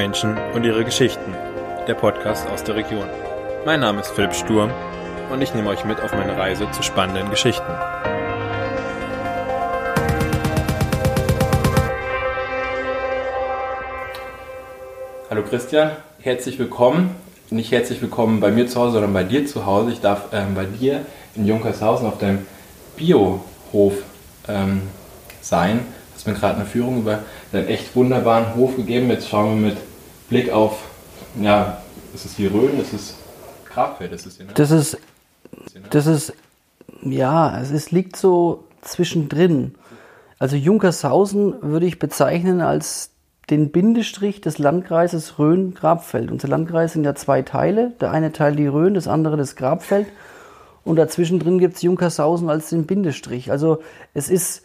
Menschen und ihre Geschichten, der Podcast aus der Region. Mein Name ist Philipp Sturm und ich nehme euch mit auf meine Reise zu spannenden Geschichten. Hallo Christian, herzlich willkommen. Nicht herzlich willkommen bei mir zu Hause, sondern bei dir zu Hause. Ich darf ähm, bei dir in Junkershausen auf deinem Biohof ähm, sein. Du hast mir gerade eine Führung über einen echt wunderbaren Hof gegeben. Jetzt schauen wir mit Blick auf, ja, ist es die Rhön, ist es Grabfeld, ist es hier, ne? Das ist, das ist, ja, es ist, liegt so zwischendrin. Also Junkershausen würde ich bezeichnen als den Bindestrich des Landkreises Rhön-Grabfeld. Unser Landkreis sind ja zwei Teile. Der eine Teil die Rhön, das andere das Grabfeld. Und dazwischen drin gibt es Junkershausen als den Bindestrich. Also es ist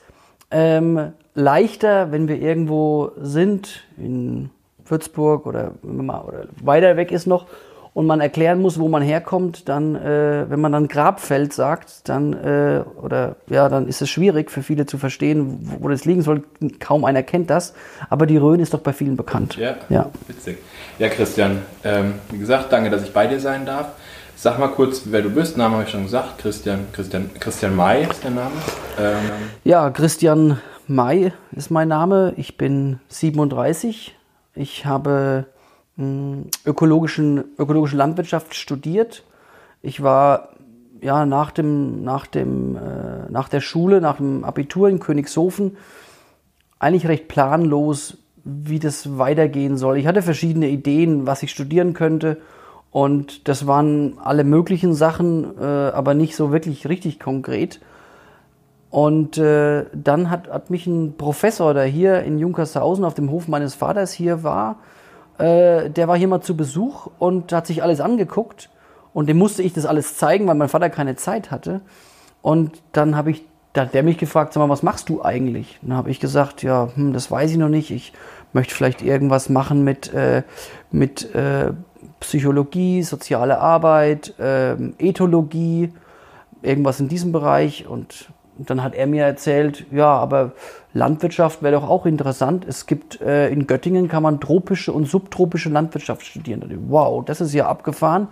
ähm, leichter, wenn wir irgendwo sind, in Würzburg oder, oder weiter weg ist noch, und man erklären muss, wo man herkommt, dann, äh, wenn man dann Grabfeld sagt, dann, äh, oder, ja, dann ist es schwierig für viele zu verstehen, wo, wo das liegen soll. Kaum einer kennt das. Aber die Rhön ist doch bei vielen bekannt. Ja, ja. witzig. Ja, Christian, ähm, wie gesagt, danke, dass ich bei dir sein darf. Sag mal kurz, wer du bist. Namen habe ich schon gesagt. Christian, Christian, Christian May ist der Name. Ähm, ja, Christian May ist mein Name. Ich bin 37. Ich habe ökologischen, ökologische Landwirtschaft studiert. Ich war ja nach dem, nach dem, äh, nach der Schule, nach dem Abitur in Königshofen eigentlich recht planlos, wie das weitergehen soll. Ich hatte verschiedene Ideen, was ich studieren könnte. Und das waren alle möglichen Sachen, äh, aber nicht so wirklich richtig konkret. Und äh, dann hat, hat mich ein Professor, der hier in Junkershausen auf dem Hof meines Vaters hier war, äh, der war hier mal zu Besuch und hat sich alles angeguckt. Und dem musste ich das alles zeigen, weil mein Vater keine Zeit hatte. Und dann habe ich, da hat der mich gefragt, sag mal, was machst du eigentlich? Und dann habe ich gesagt, ja, hm, das weiß ich noch nicht. Ich möchte vielleicht irgendwas machen mit, äh, mit äh, Psychologie, soziale Arbeit, äh, Ethologie, irgendwas in diesem Bereich. Und dann hat er mir erzählt, ja, aber Landwirtschaft wäre doch auch interessant. Es gibt äh, in Göttingen kann man tropische und subtropische Landwirtschaft studieren. Wow, das ist ja abgefahren.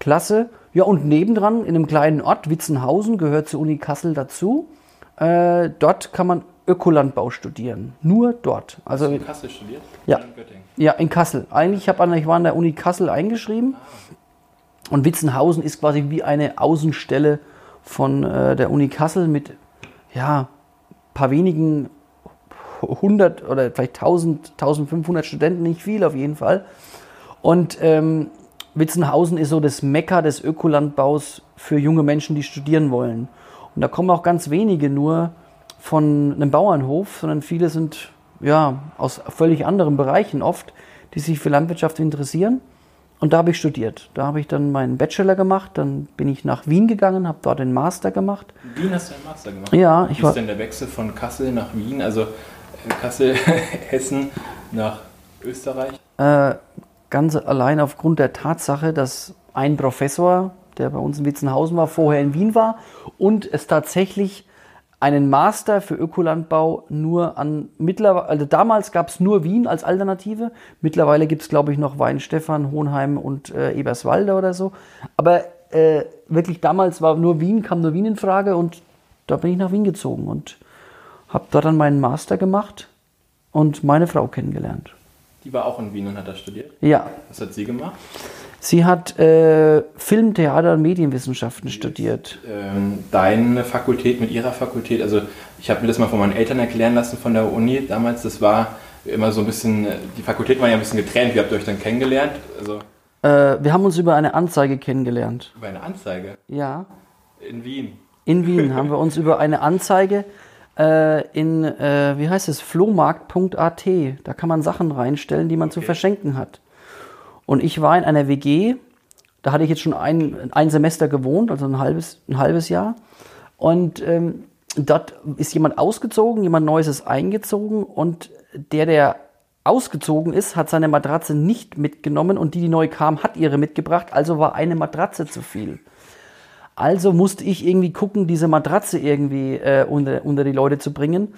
Klasse. Ja, und nebendran in einem kleinen Ort, Witzenhausen, gehört zur Uni Kassel dazu. Äh, dort kann man Ökolandbau studieren. Nur dort. Also Hast du in Kassel studiert? Ja. In ja, in Kassel. Eigentlich hab, ich war an der Uni Kassel eingeschrieben. Und Witzenhausen ist quasi wie eine Außenstelle von äh, der Uni Kassel mit ja, paar wenigen hundert oder vielleicht 1000, 1500 Studenten, nicht viel auf jeden Fall. Und ähm, Witzenhausen ist so das Mekka des Ökolandbaus für junge Menschen, die studieren wollen. Und da kommen auch ganz wenige nur von einem Bauernhof, sondern viele sind ja aus völlig anderen Bereichen oft, die sich für Landwirtschaft interessieren. Und da habe ich studiert. Da habe ich dann meinen Bachelor gemacht, dann bin ich nach Wien gegangen, habe dort den Master gemacht. Wien hast du einen Master gemacht? Ja, ich Wie war. ist denn der Wechsel von Kassel nach Wien, also äh, Kassel, Hessen nach Österreich? Äh, ganz allein aufgrund der Tatsache, dass ein Professor, der bei uns in Witzenhausen war, vorher in Wien war und es tatsächlich einen Master für Ökolandbau nur an mittlerweile, also damals gab es nur Wien als Alternative. Mittlerweile gibt es, glaube ich, noch Weinstefan, Hohenheim und äh, Eberswalde oder so. Aber äh, wirklich damals war nur Wien, kam nur Wien in Frage und da bin ich nach Wien gezogen und habe dort dann meinen Master gemacht und meine Frau kennengelernt. Die war auch in Wien und hat da studiert? Ja. Was hat sie gemacht? Sie hat äh, Film, Theater und Medienwissenschaften studiert. Ähm, deine Fakultät mit ihrer Fakultät, also ich habe mir das mal von meinen Eltern erklären lassen von der Uni damals, das war immer so ein bisschen, die Fakultät war ja ein bisschen getrennt. Wie habt ihr euch dann kennengelernt? Also äh, wir haben uns über eine Anzeige kennengelernt. Über eine Anzeige? Ja. In Wien? In Wien haben wir uns über eine Anzeige äh, in, äh, wie heißt es, flohmarkt.at. Da kann man Sachen reinstellen, die man okay. zu verschenken hat. Und ich war in einer WG, da hatte ich jetzt schon ein, ein Semester gewohnt, also ein halbes, ein halbes Jahr. Und ähm, dort ist jemand ausgezogen, jemand Neues ist eingezogen und der, der ausgezogen ist, hat seine Matratze nicht mitgenommen und die, die neu kam, hat ihre mitgebracht, also war eine Matratze zu viel. Also musste ich irgendwie gucken, diese Matratze irgendwie äh, unter, unter die Leute zu bringen.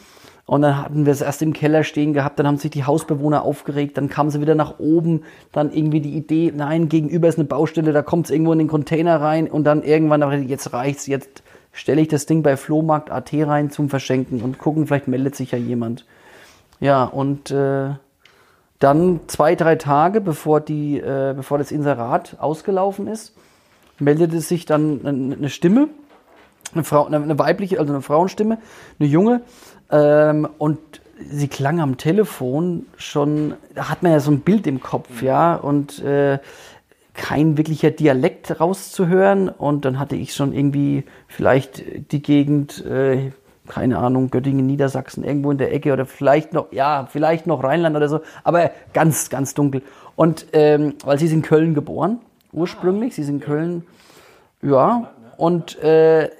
Und dann hatten wir es erst im Keller stehen gehabt, dann haben sich die Hausbewohner aufgeregt, dann kamen sie wieder nach oben, dann irgendwie die Idee, nein, gegenüber ist eine Baustelle, da kommt es irgendwo in den Container rein und dann irgendwann, jetzt reicht's, jetzt stelle ich das Ding bei Flohmarkt AT rein zum Verschenken und gucken, vielleicht meldet sich ja jemand. Ja, und äh, dann zwei, drei Tage, bevor, die, äh, bevor das Inserat ausgelaufen ist, meldete sich dann eine Stimme, eine, Frau, eine weibliche, also eine Frauenstimme, eine junge, ähm, und sie klang am Telefon schon, da hat man ja so ein Bild im Kopf, ja, und äh, kein wirklicher Dialekt rauszuhören. Und dann hatte ich schon irgendwie vielleicht die Gegend, äh, keine Ahnung, Göttingen, Niedersachsen, irgendwo in der Ecke oder vielleicht noch, ja, vielleicht noch Rheinland oder so, aber ganz, ganz dunkel. Und ähm, weil sie ist in Köln geboren, ursprünglich, sie ist in Köln, ja, und äh,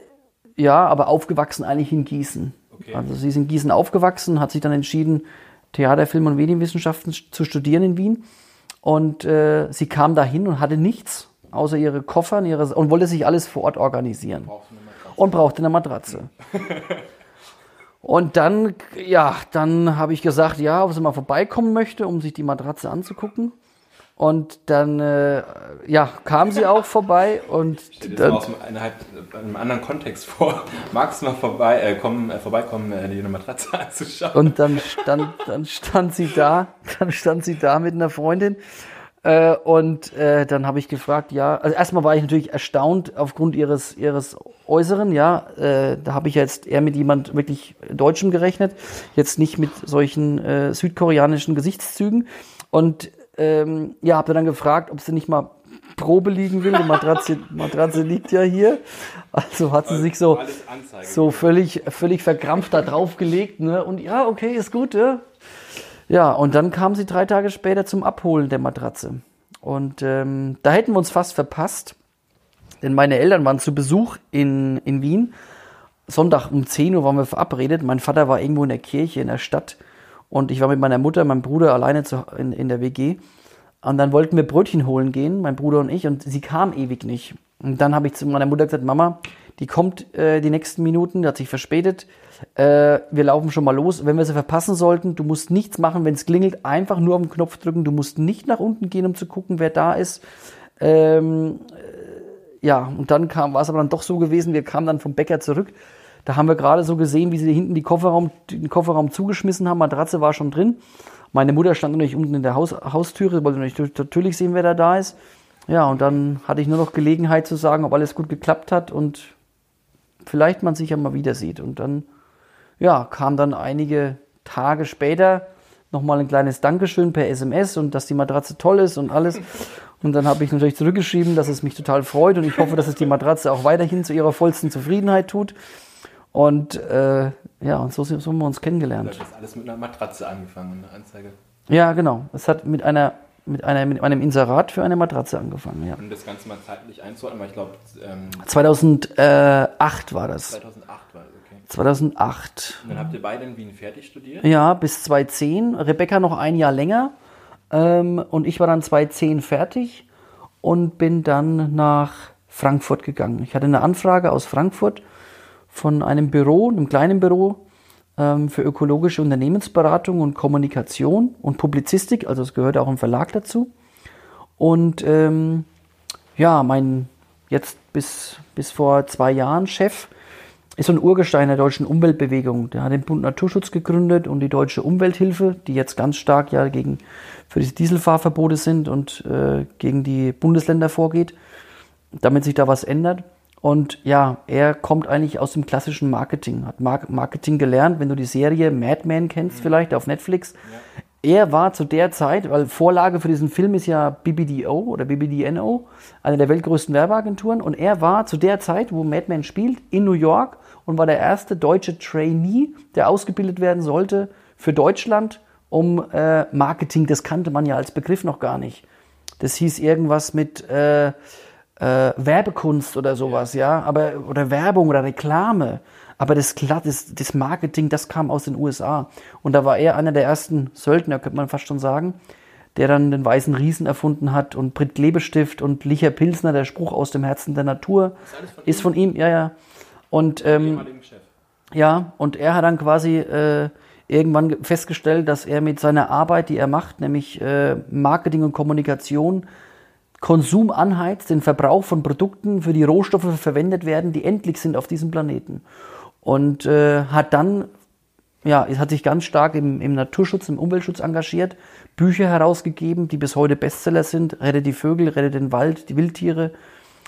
ja, aber aufgewachsen eigentlich in Gießen. Okay. Also sie ist in Gießen aufgewachsen, hat sich dann entschieden, Theater, Film und Medienwissenschaften zu studieren in Wien. Und äh, sie kam dahin und hatte nichts, außer ihre Koffer ihre, und wollte sich alles vor Ort organisieren. Und brauchte eine Matratze. und dann, ja, dann habe ich gesagt, ja, ob sie mal vorbeikommen möchte, um sich die Matratze anzugucken. Und dann äh, ja, kam sie auch vorbei und Stell dir dann, das mal aus einem, einem anderen Kontext vor. Magst du mal vorbei, äh, kommen, äh, vorbeikommen, äh, dir eine Matratze anzuschauen? Und dann stand, dann stand sie da, dann stand sie da mit einer Freundin. Äh, und äh, dann habe ich gefragt, ja, also erstmal war ich natürlich erstaunt aufgrund ihres, ihres Äußeren, ja. Äh, da habe ich jetzt eher mit jemand wirklich Deutschem gerechnet, jetzt nicht mit solchen äh, südkoreanischen Gesichtszügen. Und ähm, ja, habe dann gefragt, ob sie nicht mal Probe liegen will. Die Matratze, Matratze liegt ja hier. Also hat sie sich so, so völlig, völlig verkrampft da draufgelegt. Ne? Und ja, okay, ist gut. Ja? ja, und dann kam sie drei Tage später zum Abholen der Matratze. Und ähm, da hätten wir uns fast verpasst, denn meine Eltern waren zu Besuch in, in Wien. Sonntag um 10 Uhr waren wir verabredet. Mein Vater war irgendwo in der Kirche in der Stadt und ich war mit meiner Mutter, meinem Bruder alleine zu, in, in der WG. Und dann wollten wir Brötchen holen gehen, mein Bruder und ich, und sie kam ewig nicht. Und dann habe ich zu meiner Mutter gesagt, Mama, die kommt äh, die nächsten Minuten, die hat sich verspätet. Äh, wir laufen schon mal los. Wenn wir sie verpassen sollten, du musst nichts machen, wenn es klingelt, einfach nur auf den Knopf drücken. Du musst nicht nach unten gehen, um zu gucken, wer da ist. Ähm, äh, ja, und dann kam, war es aber dann doch so gewesen, wir kamen dann vom Bäcker zurück da haben wir gerade so gesehen, wie sie hinten die Kofferraum, den Kofferraum zugeschmissen haben. Matratze war schon drin. Meine Mutter stand natürlich unten in der Haus, Haustüre, wollte natürlich sehen, wer da da ist. Ja, und dann hatte ich nur noch Gelegenheit zu sagen, ob alles gut geklappt hat und vielleicht man sich ja mal wieder sieht. Und dann, ja, kam dann einige Tage später nochmal ein kleines Dankeschön per SMS und dass die Matratze toll ist und alles. Und dann habe ich natürlich zurückgeschrieben, dass es mich total freut und ich hoffe, dass es die Matratze auch weiterhin zu ihrer vollsten Zufriedenheit tut. Und äh, ja, und so, so haben wir uns kennengelernt. Das hat alles mit einer Matratze angefangen, eine Anzeige. Ja, genau. Es hat mit einer mit, einer, mit einem Inserat für eine Matratze angefangen, ja. Um das Ganze mal zeitlich einzuordnen, weil ich glaube... Ähm, 2008 war das. 2008 war das, okay. 2008. Und dann habt ihr beide in Wien fertig studiert? Ja, bis 2010. Rebecca noch ein Jahr länger. Ähm, und ich war dann 2010 fertig und bin dann nach Frankfurt gegangen. Ich hatte eine Anfrage aus Frankfurt von einem Büro, einem kleinen Büro ähm, für ökologische Unternehmensberatung und Kommunikation und Publizistik, also es gehört auch ein Verlag dazu. Und ähm, ja, mein jetzt bis, bis vor zwei Jahren Chef ist so ein Urgestein der deutschen Umweltbewegung. Der hat den Bund Naturschutz gegründet und die Deutsche Umwelthilfe, die jetzt ganz stark ja gegen für diese Dieselfahrverbote sind und äh, gegen die Bundesländer vorgeht, damit sich da was ändert. Und ja, er kommt eigentlich aus dem klassischen Marketing, hat Marketing gelernt, wenn du die Serie Mad Men kennst, mhm. vielleicht auf Netflix. Ja. Er war zu der Zeit, weil Vorlage für diesen Film ist ja BBDO oder BBDNO, eine der weltgrößten Werbeagenturen, und er war zu der Zeit, wo Mad Men spielt, in New York und war der erste deutsche Trainee, der ausgebildet werden sollte für Deutschland, um äh, Marketing, das kannte man ja als Begriff noch gar nicht. Das hieß irgendwas mit äh, äh, Werbekunst oder sowas, ja, aber oder Werbung oder Reklame. Aber das, das, das Marketing, das kam aus den USA. Und da war er einer der ersten Söldner, könnte man fast schon sagen, der dann den weißen Riesen erfunden hat und Brit Klebestift und Licher Pilsner, der Spruch aus dem Herzen der Natur, ist von, ist von ihm, ja, ja. Und ähm, ja, und er hat dann quasi äh, irgendwann festgestellt, dass er mit seiner Arbeit, die er macht, nämlich äh, Marketing und Kommunikation, Konsum anheizt, den Verbrauch von Produkten für die Rohstoffe verwendet werden, die endlich sind auf diesem Planeten. Und äh, hat dann, ja, hat sich ganz stark im, im Naturschutz, im Umweltschutz engagiert, Bücher herausgegeben, die bis heute Bestseller sind, Rette die Vögel, Rette den Wald, die Wildtiere,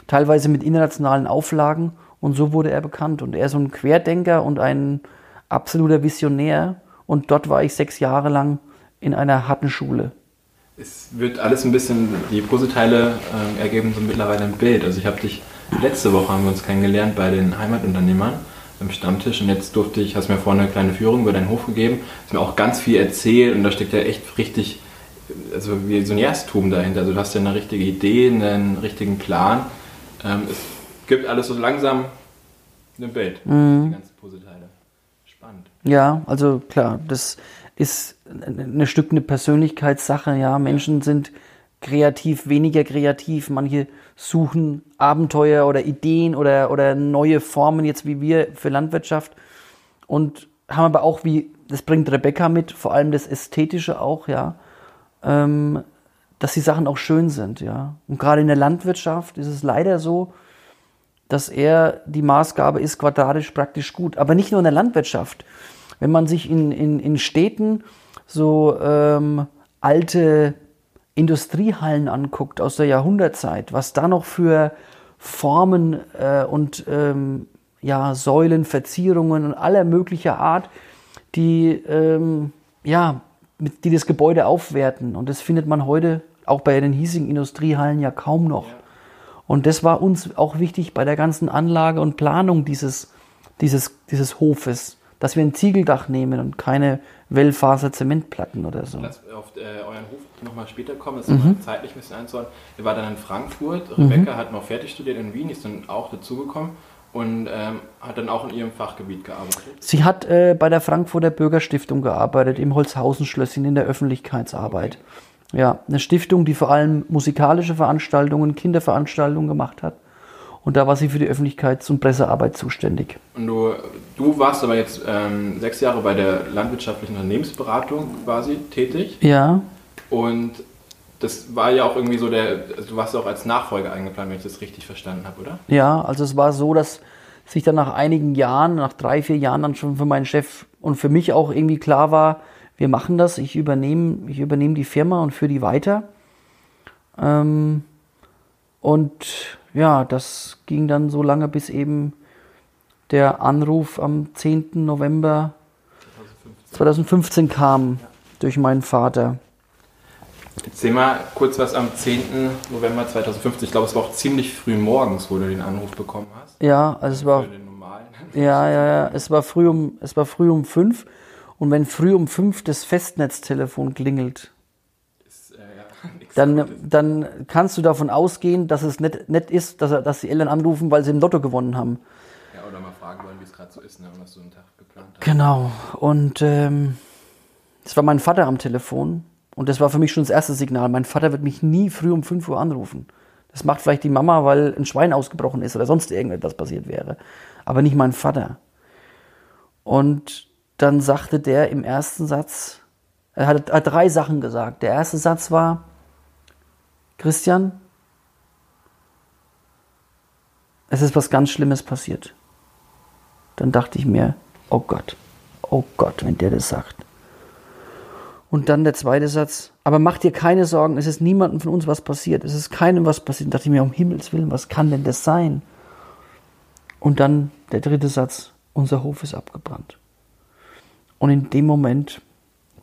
teilweise mit internationalen Auflagen. Und so wurde er bekannt. Und er ist so ein Querdenker und ein absoluter Visionär. Und dort war ich sechs Jahre lang in einer harten Schule es wird alles ein bisschen, die Puzzleteile äh, ergeben so mittlerweile ein Bild. Also ich habe dich, letzte Woche haben wir uns kennengelernt bei den Heimatunternehmern im Stammtisch und jetzt durfte ich, hast mir vorhin eine kleine Führung über deinen Hof gegeben, hast mir auch ganz viel erzählt und da steckt ja echt richtig, also wie so ein Erstum dahinter. Also du hast ja eine richtige Idee, einen richtigen Plan. Ähm, es gibt alles so langsam ein Bild, mhm. die ganzen Puzzleteile. Spannend. Ja, also klar, das ist ein Stück eine Persönlichkeitssache. Ja, Menschen sind kreativ, weniger kreativ. Manche suchen Abenteuer oder Ideen oder, oder neue Formen, jetzt wie wir für Landwirtschaft. Und haben aber auch, wie, das bringt Rebecca mit, vor allem das Ästhetische auch, ja, ähm, dass die Sachen auch schön sind, ja. Und gerade in der Landwirtschaft ist es leider so, dass er die Maßgabe ist quadratisch praktisch gut. Aber nicht nur in der Landwirtschaft. Wenn man sich in, in, in Städten so ähm, alte Industriehallen anguckt aus der Jahrhundertzeit, was da noch für Formen äh, und ähm, ja, Säulen, Verzierungen und aller möglicher Art, die, ähm, ja, mit, die das Gebäude aufwerten. Und das findet man heute auch bei den hiesigen Industriehallen ja kaum noch. Und das war uns auch wichtig bei der ganzen Anlage und Planung dieses, dieses, dieses Hofes dass wir ein Ziegeldach nehmen und keine Wellfaser-Zementplatten oder so. Lass auf äh, euren Hof nochmal später kommen, das ist mhm. zeitlich ein bisschen einzuordnen. Wir waren dann in Frankfurt, Rebecca mhm. hat noch fertig studiert in Wien, ist dann auch dazugekommen und ähm, hat dann auch in ihrem Fachgebiet gearbeitet. Sie hat äh, bei der Frankfurter Bürgerstiftung gearbeitet, im Holzhausen-Schlösschen in der Öffentlichkeitsarbeit. Okay. Ja, eine Stiftung, die vor allem musikalische Veranstaltungen, Kinderveranstaltungen gemacht hat. Und da war sie für die Öffentlichkeits- und Pressearbeit zuständig. Und du, du warst aber jetzt ähm, sechs Jahre bei der landwirtschaftlichen Unternehmensberatung quasi tätig. Ja. Und das war ja auch irgendwie so der, also du warst auch als Nachfolger eingeplant, wenn ich das richtig verstanden habe, oder? Ja, also es war so, dass sich dann nach einigen Jahren, nach drei, vier Jahren dann schon für meinen Chef und für mich auch irgendwie klar war, wir machen das, ich übernehme, ich übernehme die Firma und führe die weiter. Ähm, und ja, das ging dann so lange, bis eben der Anruf am 10. November 2015, 2015 kam ja. durch meinen Vater. Erzähl mal kurz was am 10. November 2015. Ich glaube, es war auch ziemlich früh morgens, wo du den Anruf bekommen hast. Ja, also es war. Ja, ja, ja. Es war früh um, es war früh um fünf. Und wenn früh um fünf das Festnetztelefon klingelt, dann, dann kannst du davon ausgehen, dass es nicht, nicht ist, dass, dass die Eltern anrufen, weil sie im Lotto gewonnen haben. Ja, oder mal fragen wollen, wie es gerade so ist, ne, was du einen Tag geplant hast. Genau. Und ähm, es war mein Vater am Telefon. Und das war für mich schon das erste Signal. Mein Vater wird mich nie früh um 5 Uhr anrufen. Das macht vielleicht die Mama, weil ein Schwein ausgebrochen ist oder sonst irgendetwas passiert wäre. Aber nicht mein Vater. Und dann sagte der im ersten Satz, er hat, hat drei Sachen gesagt. Der erste Satz war, Christian, es ist was ganz Schlimmes passiert. Dann dachte ich mir, oh Gott, oh Gott, wenn der das sagt. Und dann der zweite Satz, aber mach dir keine Sorgen, es ist niemandem von uns was passiert, es ist keinem was passiert. Dann dachte ich mir, um Himmels Willen, was kann denn das sein? Und dann der dritte Satz, unser Hof ist abgebrannt. Und in dem Moment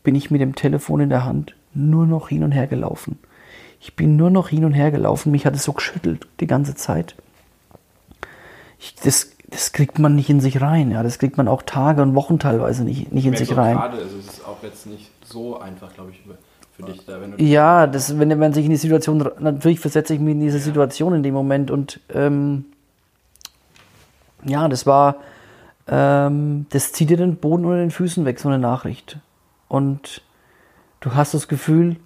bin ich mit dem Telefon in der Hand nur noch hin und her gelaufen. Ich bin nur noch hin und her gelaufen. Mich hat es so geschüttelt die ganze Zeit. Ich, das, das kriegt man nicht in sich rein. Ja, das kriegt man auch Tage und Wochen teilweise nicht, nicht in sich rein. Gerade, also es ist auch jetzt nicht so einfach, glaube ich, für dich da. Wenn du ja, das, wenn man sich in die Situation, natürlich versetze ich mich in diese ja. Situation in dem Moment und ähm, ja, das war, ähm, das zieht dir den Boden unter den Füßen weg, so eine Nachricht. Und du hast das Gefühl,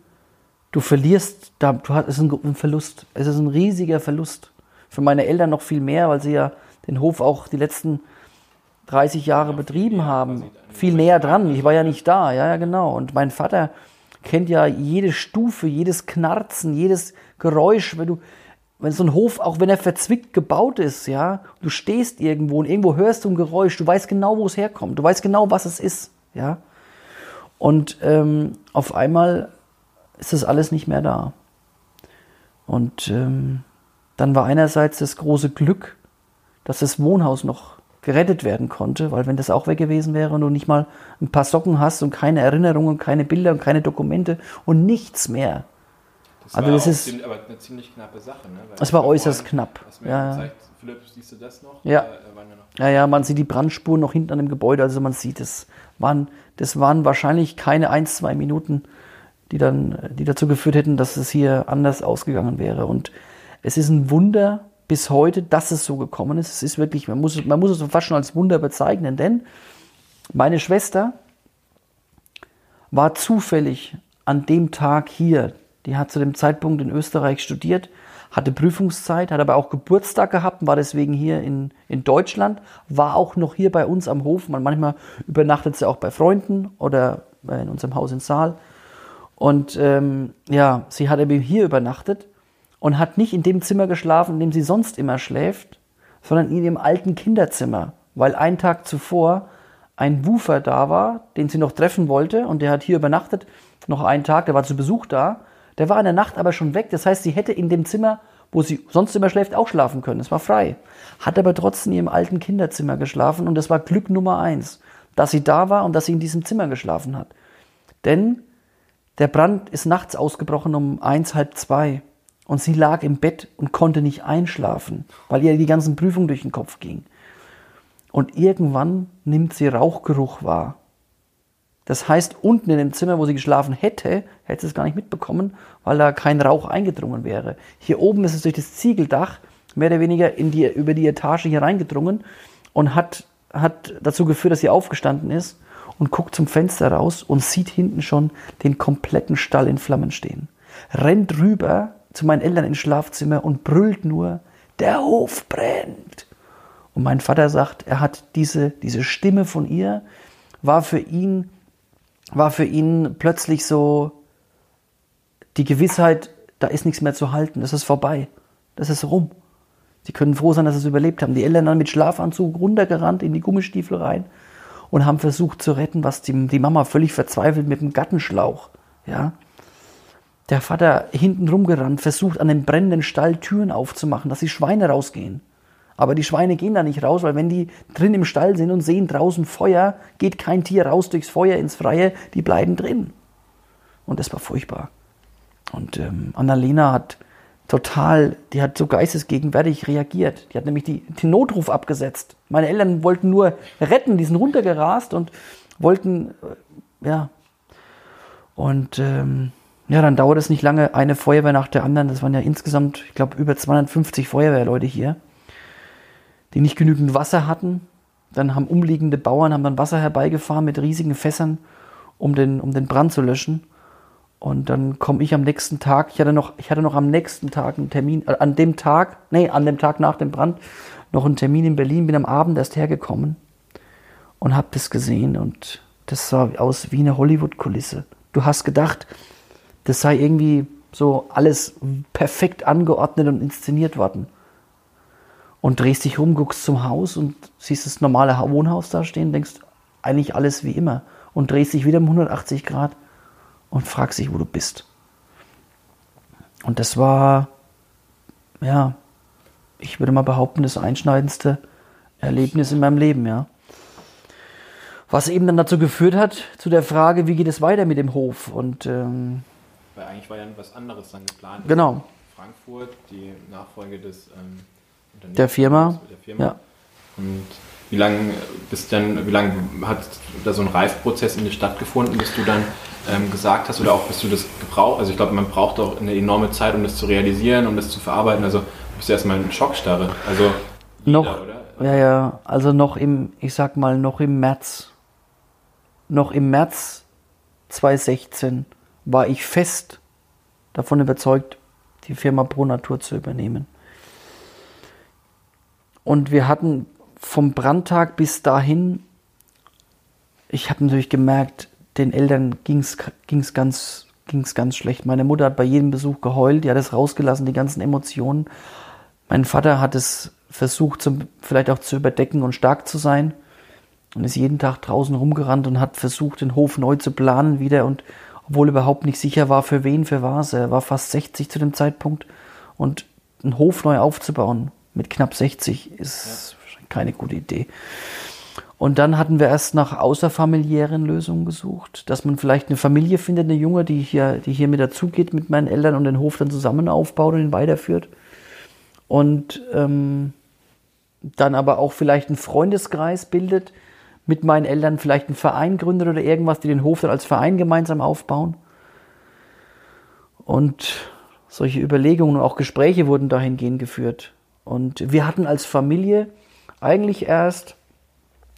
du verlierst, da, du hast, es ist ein Verlust. Es ist ein riesiger Verlust. Für meine Eltern noch viel mehr, weil sie ja den Hof auch die letzten 30 Jahre betrieben haben. Viel näher dran. Ich war ja nicht da. Ja, ja, genau. Und mein Vater kennt ja jede Stufe, jedes Knarzen, jedes Geräusch. Wenn du, wenn so ein Hof, auch wenn er verzwickt gebaut ist, ja, du stehst irgendwo und irgendwo hörst du ein Geräusch, du weißt genau, wo es herkommt. Du weißt genau, was es ist. Ja. Und ähm, auf einmal ist das alles nicht mehr da. Und ähm, dann war einerseits das große Glück, dass das Wohnhaus noch gerettet werden konnte, weil wenn das auch weg gewesen wäre und du nicht mal ein paar Socken hast und keine Erinnerungen, keine Bilder und keine Dokumente und nichts mehr. Das Also war das ist- ziemlich, aber eine ziemlich knappe Sache. Ne? Weil Es war äußerst knapp. Ja, ja. gezeigt, Philipp, siehst du das noch? Ja. Äh, noch. Ja, ja, man sieht die Brandspuren noch hinten an dem Gebäude, also man sieht es. Waren, das waren wahrscheinlich keine ein, zwei Minuten, die dann, die dazu geführt hätten, dass es hier anders ausgegangen wäre. Und es ist ein Wunder bis heute, dass es so gekommen ist. Es ist wirklich, man muss, es- man muss es fast schon als Wunder bezeichnen, denn meine Schwester war zufällig an dem Tag hier. Die hat zu dem Zeitpunkt in Österreich studiert, hatte Prüfungszeit, hat aber auch Geburtstag gehabt und war deswegen hier in, in Deutschland, war auch noch hier bei uns am Hof. Man, manchmal übernachtet sie auch bei Freunden oder in unserem Haus in Saal. Und ähm, ja, sie hat eben hier übernachtet und hat nicht in dem Zimmer geschlafen, in dem sie sonst immer schläft, sondern in ihrem alten Kinderzimmer, weil einen Tag zuvor ein Woofer da war, den sie noch treffen wollte und der hat hier übernachtet, noch einen Tag, der war zu Besuch da. Der war in der Nacht aber schon weg, das heißt, sie hätte in dem Zimmer, wo sie sonst immer schläft, auch schlafen können. Es war frei. Hat aber trotzdem in ihrem alten Kinderzimmer geschlafen und das war Glück Nummer eins, dass sie da war und dass sie in diesem Zimmer geschlafen hat. Denn der Brand ist nachts ausgebrochen um eins, halb zwei. Und sie lag im Bett und konnte nicht einschlafen, weil ihr die ganzen Prüfungen durch den Kopf ging. Und irgendwann nimmt sie Rauchgeruch wahr. Das heißt, unten in dem Zimmer, wo sie geschlafen hätte, hätte sie es gar nicht mitbekommen, weil da kein Rauch eingedrungen wäre. Hier oben ist es durch das Ziegeldach mehr oder weniger in die, über die Etage hier reingedrungen und hat, hat dazu geführt, dass sie aufgestanden ist und guckt zum Fenster raus und sieht hinten schon den kompletten Stall in Flammen stehen. Rennt rüber zu meinen Eltern ins Schlafzimmer und brüllt nur, der Hof brennt. Und mein Vater sagt, er hat diese, diese Stimme von ihr, war für ihn, war für ihn plötzlich so die Gewissheit, da ist nichts mehr zu halten, das ist vorbei, das ist rum. Sie können froh sein, dass sie es überlebt haben. Die Eltern dann mit Schlafanzug runtergerannt in die Gummistiefel rein und haben versucht zu retten, was die, die Mama völlig verzweifelt mit dem Gattenschlauch. Ja. Der Vater hinten rumgerannt, versucht an dem brennenden Stall Türen aufzumachen, dass die Schweine rausgehen. Aber die Schweine gehen da nicht raus, weil wenn die drin im Stall sind und sehen draußen Feuer, geht kein Tier raus durchs Feuer ins Freie, die bleiben drin. Und das war furchtbar. Und ähm, Annalena hat total, die hat so geistesgegenwärtig reagiert. Die hat nämlich die, den Notruf abgesetzt. Meine Eltern wollten nur retten, die sind runtergerast und wollten, äh, ja. Und ähm, ja, dann dauert es nicht lange, eine Feuerwehr nach der anderen. Das waren ja insgesamt, ich glaube, über 250 Feuerwehrleute hier, die nicht genügend Wasser hatten. Dann haben umliegende Bauern haben dann Wasser herbeigefahren mit riesigen Fässern, um den, um den Brand zu löschen. Und dann komme ich am nächsten Tag, ich hatte noch, ich hatte noch am nächsten Tag einen Termin, äh, an dem Tag, nee, an dem Tag nach dem Brand, noch einen Termin in Berlin, bin am Abend erst hergekommen und habe das gesehen und das sah aus wie eine Hollywood-Kulisse. Du hast gedacht, das sei irgendwie so alles perfekt angeordnet und inszeniert worden. Und drehst dich um, guckst zum Haus und siehst das normale Wohnhaus da stehen, denkst, eigentlich alles wie immer. Und drehst dich wieder um 180 Grad und fragst dich, wo du bist. Und das war, ja, ich würde mal behaupten, das einschneidendste Erlebnis in meinem Leben, ja. Was eben dann dazu geführt hat, zu der Frage, wie geht es weiter mit dem Hof? Und ähm, Weil eigentlich war ja was anderes dann geplant. Genau. Frankfurt, die Nachfolge des ähm, Unternehmens. Der Firma. Der Firma. ja, Und wie lange bist denn, wie lange hat da so ein Reifprozess in dir stattgefunden, bis du dann ähm, gesagt hast oder auch bis du das gebraucht? Also ich glaube, man braucht auch eine enorme Zeit, um das zu realisieren, um das zu verarbeiten. Also bist ja erstmal in Schockstarre. Also noch, oder? ja, ja, also noch im, ich sag mal, noch im März, noch im März 2016 war ich fest davon überzeugt, die Firma Pro Natur zu übernehmen. Und wir hatten vom Brandtag bis dahin, ich habe natürlich gemerkt, den Eltern ging es ganz, ging's ganz schlecht. Meine Mutter hat bei jedem Besuch geheult, die hat es rausgelassen, die ganzen Emotionen. Mein Vater hat es versucht, zum, vielleicht auch zu überdecken und stark zu sein und ist jeden Tag draußen rumgerannt und hat versucht, den Hof neu zu planen wieder und obwohl er überhaupt nicht sicher war, für wen, für was. Er war fast 60 zu dem Zeitpunkt und einen Hof neu aufzubauen mit knapp 60 ist ja. keine gute Idee. Und dann hatten wir erst nach außerfamiliären Lösungen gesucht, dass man vielleicht eine Familie findet, eine Junge, die hier, die hier mit dazugeht mit meinen Eltern und den Hof dann zusammen aufbaut und ihn weiterführt. Und ähm, dann aber auch vielleicht einen Freundeskreis bildet, mit meinen Eltern vielleicht einen Verein gründet oder irgendwas, die den Hof dann als Verein gemeinsam aufbauen. Und solche Überlegungen und auch Gespräche wurden dahingehend geführt. Und wir hatten als Familie eigentlich erst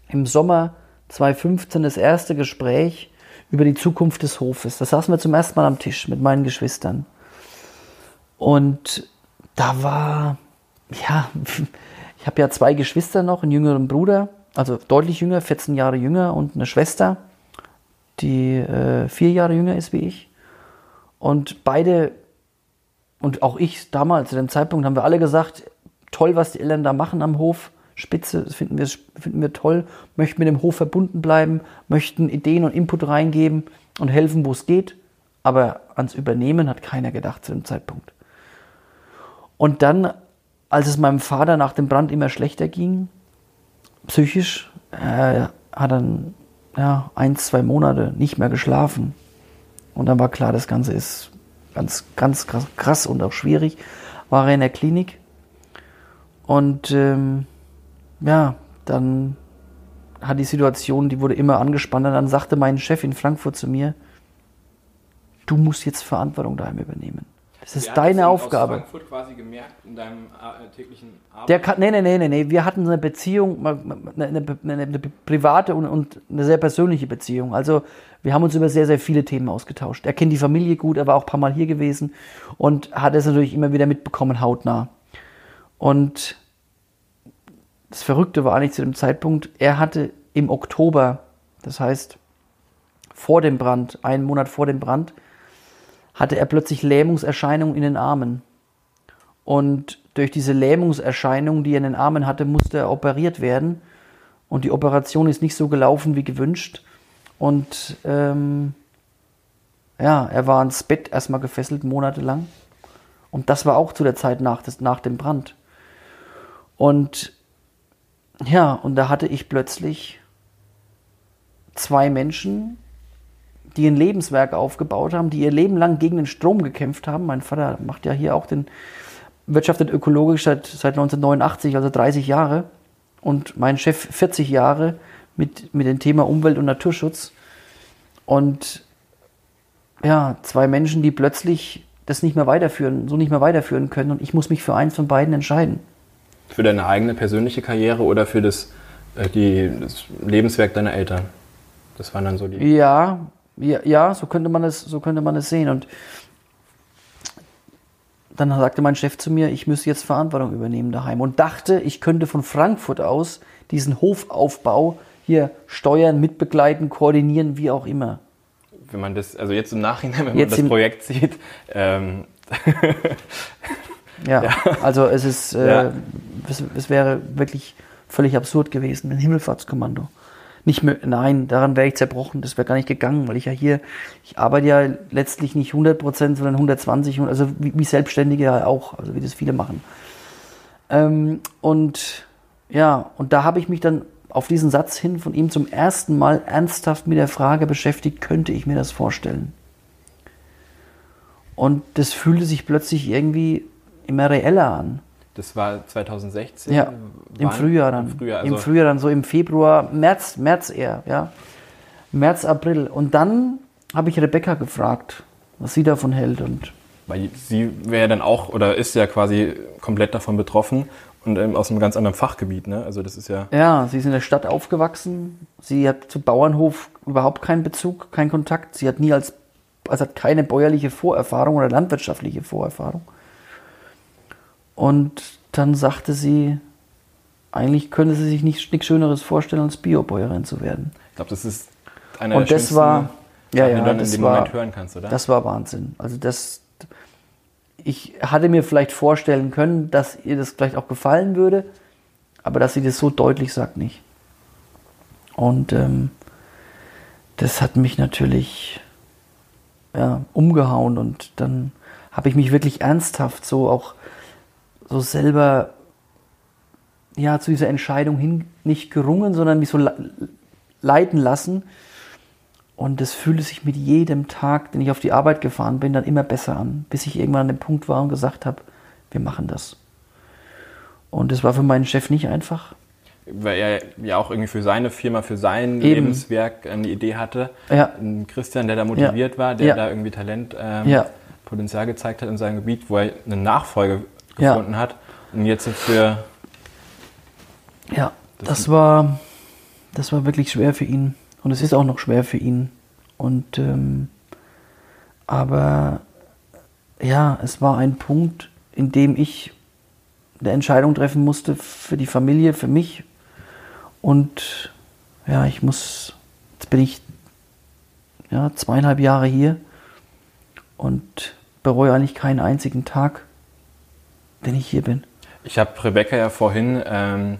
im Sommer 2015 das erste Gespräch über die Zukunft des Hofes. Da saßen wir zum ersten Mal am Tisch mit meinen Geschwistern. Und da war, ja, ich habe ja zwei Geschwister noch, einen jüngeren Bruder also deutlich jünger, 14 Jahre jünger und eine Schwester, die äh, vier Jahre jünger ist wie ich. Und beide und auch ich damals zu dem Zeitpunkt haben wir alle gesagt, toll, was die Eltern da machen am Hof, spitze, das finden wir, finden wir toll, möchten mit dem Hof verbunden bleiben, möchten Ideen und Input reingeben und helfen, wo es geht. Aber ans Übernehmen hat keiner gedacht zu dem Zeitpunkt. Und dann, als es meinem Vater nach dem Brand immer schlechter ging, psychisch. Er hat dann ja, ein, zwei Monate nicht mehr geschlafen. Und dann war klar, das Ganze ist ganz, ganz krass, krass und auch schwierig. War er in der Klinik. Und ähm, ja, dann hat die Situation, die wurde immer angespannter. Dann sagte mein Chef in Frankfurt zu mir, du musst jetzt Verantwortung daheim übernehmen. Das ist deine Aufgabe. Aus Frankfurt quasi gemerkt in deinem äh, täglichen Arbeit? Der kann, nee, nee, nee, nee, wir hatten eine Beziehung, eine, eine, eine, eine private und, und, eine sehr persönliche Beziehung. Also wir haben uns über sehr, sehr viele Themen ausgetauscht. Er kennt die Familie gut, er war auch ein paar Mal hier gewesen und hat es natürlich immer wieder mitbekommen, hautnah. Und das Verrückte war eigentlich zu dem Zeitpunkt, er hatte im Oktober, das heißt vor dem Brand, einen Monat vor dem Brand, hatte er plötzlich Lähmungserscheinungen in den Armen. Und durch diese Lähmungserscheinungen, die er in den Armen hatte, musste er operiert werden. Und die Operation ist nicht so gelaufen wie gewünscht. Und ähm, ja, er war ans Bett erstmal gefesselt, monatelang. Und das war auch zu der Zeit nach, des, nach dem Brand. Und ja, und da hatte ich plötzlich zwei Menschen, die ein Lebenswerk aufgebaut haben, die ihr Leben lang gegen den Strom gekämpft haben. Mein Vater macht ja hier auch den, wirtschaftet ökologisch seit, seit 1989, also 30 Jahre. Und mein Chef 40 Jahre mit, mit dem Thema Umwelt- und Naturschutz. Und ja, zwei Menschen, die plötzlich das nicht mehr weiterführen, so nicht mehr weiterführen können. Und ich muss mich für eins von beiden entscheiden. Für deine eigene persönliche Karriere oder für das, äh, die, das Lebenswerk deiner Eltern? Das waren dann so die. Ja, ja, ja, so könnte man es, so könnte man es sehen. Und dann sagte mein Chef zu mir, ich müsse jetzt Verantwortung übernehmen daheim und dachte, ich könnte von Frankfurt aus diesen Hofaufbau hier steuern, mitbegleiten, koordinieren, wie auch immer. Wenn man das, also jetzt im Nachhinein, wenn jetzt man das Projekt sieht. Ähm ja, ja, also es ist, äh, ja. es, es wäre wirklich völlig absurd gewesen, ein Himmelfahrtskommando nicht mehr, nein, daran wäre ich zerbrochen, das wäre gar nicht gegangen, weil ich ja hier, ich arbeite ja letztlich nicht 100 Prozent, sondern 120, also wie, wie Selbstständige ja auch, also wie das viele machen. Ähm, und ja, und da habe ich mich dann auf diesen Satz hin von ihm zum ersten Mal ernsthaft mit der Frage beschäftigt, könnte ich mir das vorstellen? Und das fühlte sich plötzlich irgendwie immer reeller an. Das war 2016? Ja, im Frühjahr dann. Im Frühjahr, also Im Frühjahr dann, so im Februar, März, März eher, ja. März, April. Und dann habe ich Rebecca gefragt, was sie davon hält. Und Weil sie wäre dann auch, oder ist ja quasi komplett davon betroffen und ähm, aus einem ganz anderen Fachgebiet, ne? Also das ist ja... Ja, sie ist in der Stadt aufgewachsen. Sie hat zu Bauernhof überhaupt keinen Bezug, keinen Kontakt. Sie hat nie als, also hat keine bäuerliche Vorerfahrung oder landwirtschaftliche Vorerfahrung. Und dann sagte sie, eigentlich könnte sie sich nichts nichts Schöneres vorstellen, als Biobäuerin zu werden. Ich glaube, das ist einer Und der das war, ja, ja, du dann das in dem war, Moment hören kannst, oder? das war Wahnsinn. Also das, ich hatte mir vielleicht vorstellen können, dass ihr das vielleicht auch gefallen würde, aber dass sie das so deutlich sagt, nicht. Und ähm, das hat mich natürlich ja, umgehauen und dann habe ich mich wirklich ernsthaft so auch so selber ja zu dieser Entscheidung hin nicht gerungen, sondern mich so le- leiten lassen. Und es fühlte sich mit jedem Tag, den ich auf die Arbeit gefahren bin, dann immer besser an, bis ich irgendwann an dem Punkt war und gesagt habe, wir machen das. Und es war für meinen Chef nicht einfach. Weil er ja auch irgendwie für seine Firma, für sein Eben. Lebenswerk eine Idee hatte. Ja. Ein Christian, der da motiviert war, der Ja. da irgendwie Talent, ähm, Ja. Potenzial gezeigt hat in seinem Gebiet, wo er eine Nachfolge Ja. gefunden hat. Und jetzt für Ja, Das- das, war, das war wirklich schwer für ihn. Und es ist auch noch schwer für ihn. Und ähm, aber ja, es war ein Punkt, in dem ich eine Entscheidung treffen musste für die Familie, für mich. Und ja, ich muss, jetzt bin ich ja, zweieinhalb Jahre hier und bereue eigentlich keinen einzigen Tag, den ich hier bin. Ich habe Rebecca ja vorhin ähm,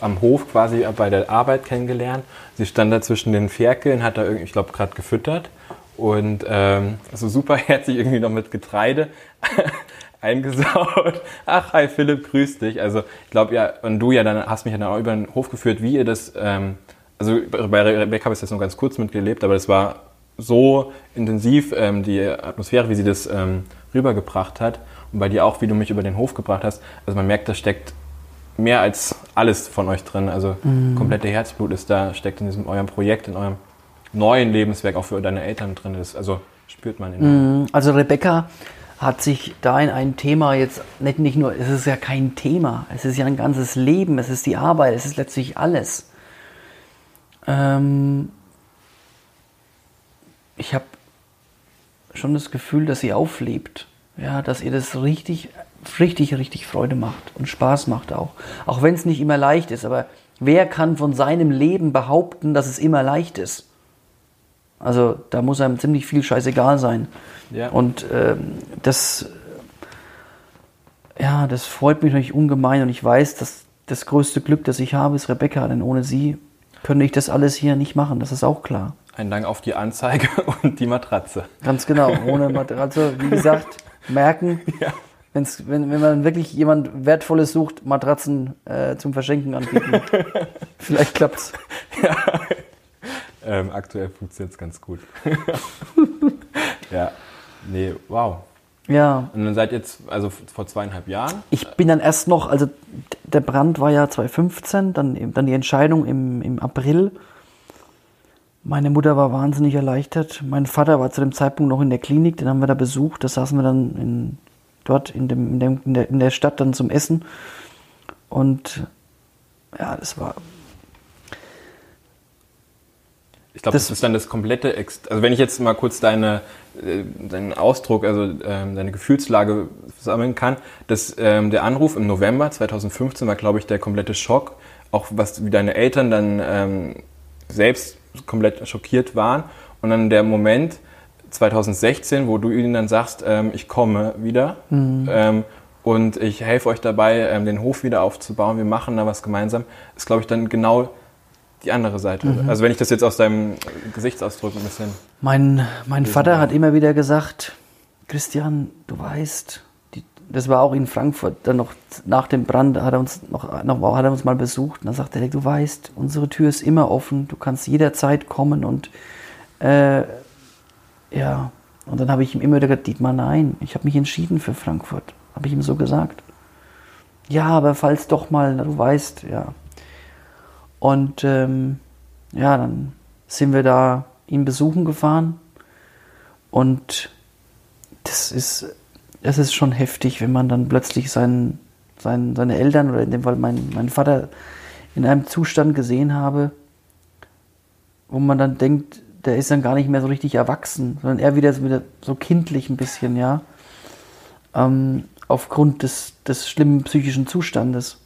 am Hof quasi bei der Arbeit kennengelernt. Sie stand da zwischen den Ferkeln, hat da irgendwie, ich glaube, gerade gefüttert und ähm, so super herzlich irgendwie noch mit Getreide eingesaut. Ach, hi Philipp, grüß dich. Also ich glaube ja, und du ja dann hast mich ja dann auch über den Hof geführt, wie ihr das, ähm, also bei Rebecca habe ich das nur ganz kurz mitgelebt, aber das war so intensiv, ähm, die Atmosphäre, wie sie das ähm, rübergebracht hat. Und bei dir auch, wie du mich über den Hof gebracht hast. Also man merkt, da steckt mehr als alles von euch drin. Also komplette Herzblut ist da, steckt in diesem eurem Projekt, in eurem neuen Lebenswerk auch für deine Eltern drin. Das, also spürt man in Also Rebecca hat sich da in ein Thema jetzt nicht, nicht nur, es ist ja kein Thema, es ist ja ein ganzes Leben, es ist die Arbeit, es ist letztlich alles. Ähm, ich habe schon das Gefühl, dass sie auflebt, ja, dass ihr das richtig, richtig, richtig Freude macht und Spaß macht auch. Auch wenn es nicht immer leicht ist, aber wer kann von seinem Leben behaupten, dass es immer leicht ist? Also da muss einem ziemlich viel scheißegal sein. Ja. Und ähm, das, ja, das freut mich natürlich ungemein und ich weiß, dass das größte Glück, das ich habe, ist Rebecca, denn ohne sie könnte ich das alles hier nicht machen, das ist auch klar. Ein Dank auf die Anzeige und die Matratze. Ganz genau, ohne Matratze, wie gesagt, merken, wenn's, wenn, wenn man wirklich jemand Wertvolles sucht, Matratzen äh, zum Verschenken anbieten. Vielleicht klappt's. Ähm, aktuell funktioniert es ganz gut. ja, nee, wow. Ja, Und dann seid jetzt, also vor zweieinhalb Jahren, Ich bin dann erst noch, also der Brand war ja 2015, dann, dann die Entscheidung im, im April. Meine Mutter war wahnsinnig erleichtert. Mein Vater war zu dem Zeitpunkt noch in der Klinik, den haben wir da besucht. Da saßen wir dann in, dort in, dem, in, dem, in, der, in der Stadt dann zum Essen. Und ja, das war Ich glaube, das, Das- ist dann das komplette, Ex also wenn ich jetzt mal kurz deine, äh, deinen Ausdruck, also ähm, deine Gefühlslage sammeln kann, dass ähm, der Anruf im November 2015 war, glaube ich, der komplette Schock, auch was wie deine Eltern dann ähm, selbst komplett schockiert waren. Und dann der Moment 2016, wo du ihnen dann sagst, ähm, ich komme wieder ähm, und ich helfe euch dabei, ähm, den Hof wieder aufzubauen, wir machen da was gemeinsam, ist, glaube ich, dann genau die andere Seite. Also wenn ich das jetzt aus deinem Gesichtsausdruck ein bisschen... Mein, mein Vater hat immer wieder gesagt, Christian, du weißt, das war auch in Frankfurt, dann noch nach dem Brand hat er uns noch, noch hat er uns mal besucht und dann sagte er, du weißt, unsere Tür ist immer offen, du kannst jederzeit kommen und äh, ja, und dann habe ich ihm immer wieder gesagt, Dietmar, nein, ich habe mich entschieden für Frankfurt, habe ich ihm so gesagt. Ja, aber falls doch mal, du weißt, ja. Und ähm, ja, dann sind wir da ihn besuchen gefahren. Und das ist, das ist schon heftig, wenn man dann plötzlich seinen, seinen, seine Eltern oder in dem Fall meinen, meinen Vater in einem Zustand gesehen habe, wo man dann denkt, der ist dann gar nicht mehr so richtig erwachsen, sondern er wieder, so- wieder so kindlich ein bisschen, ja. Ähm, aufgrund des, des schlimmen psychischen Zustandes.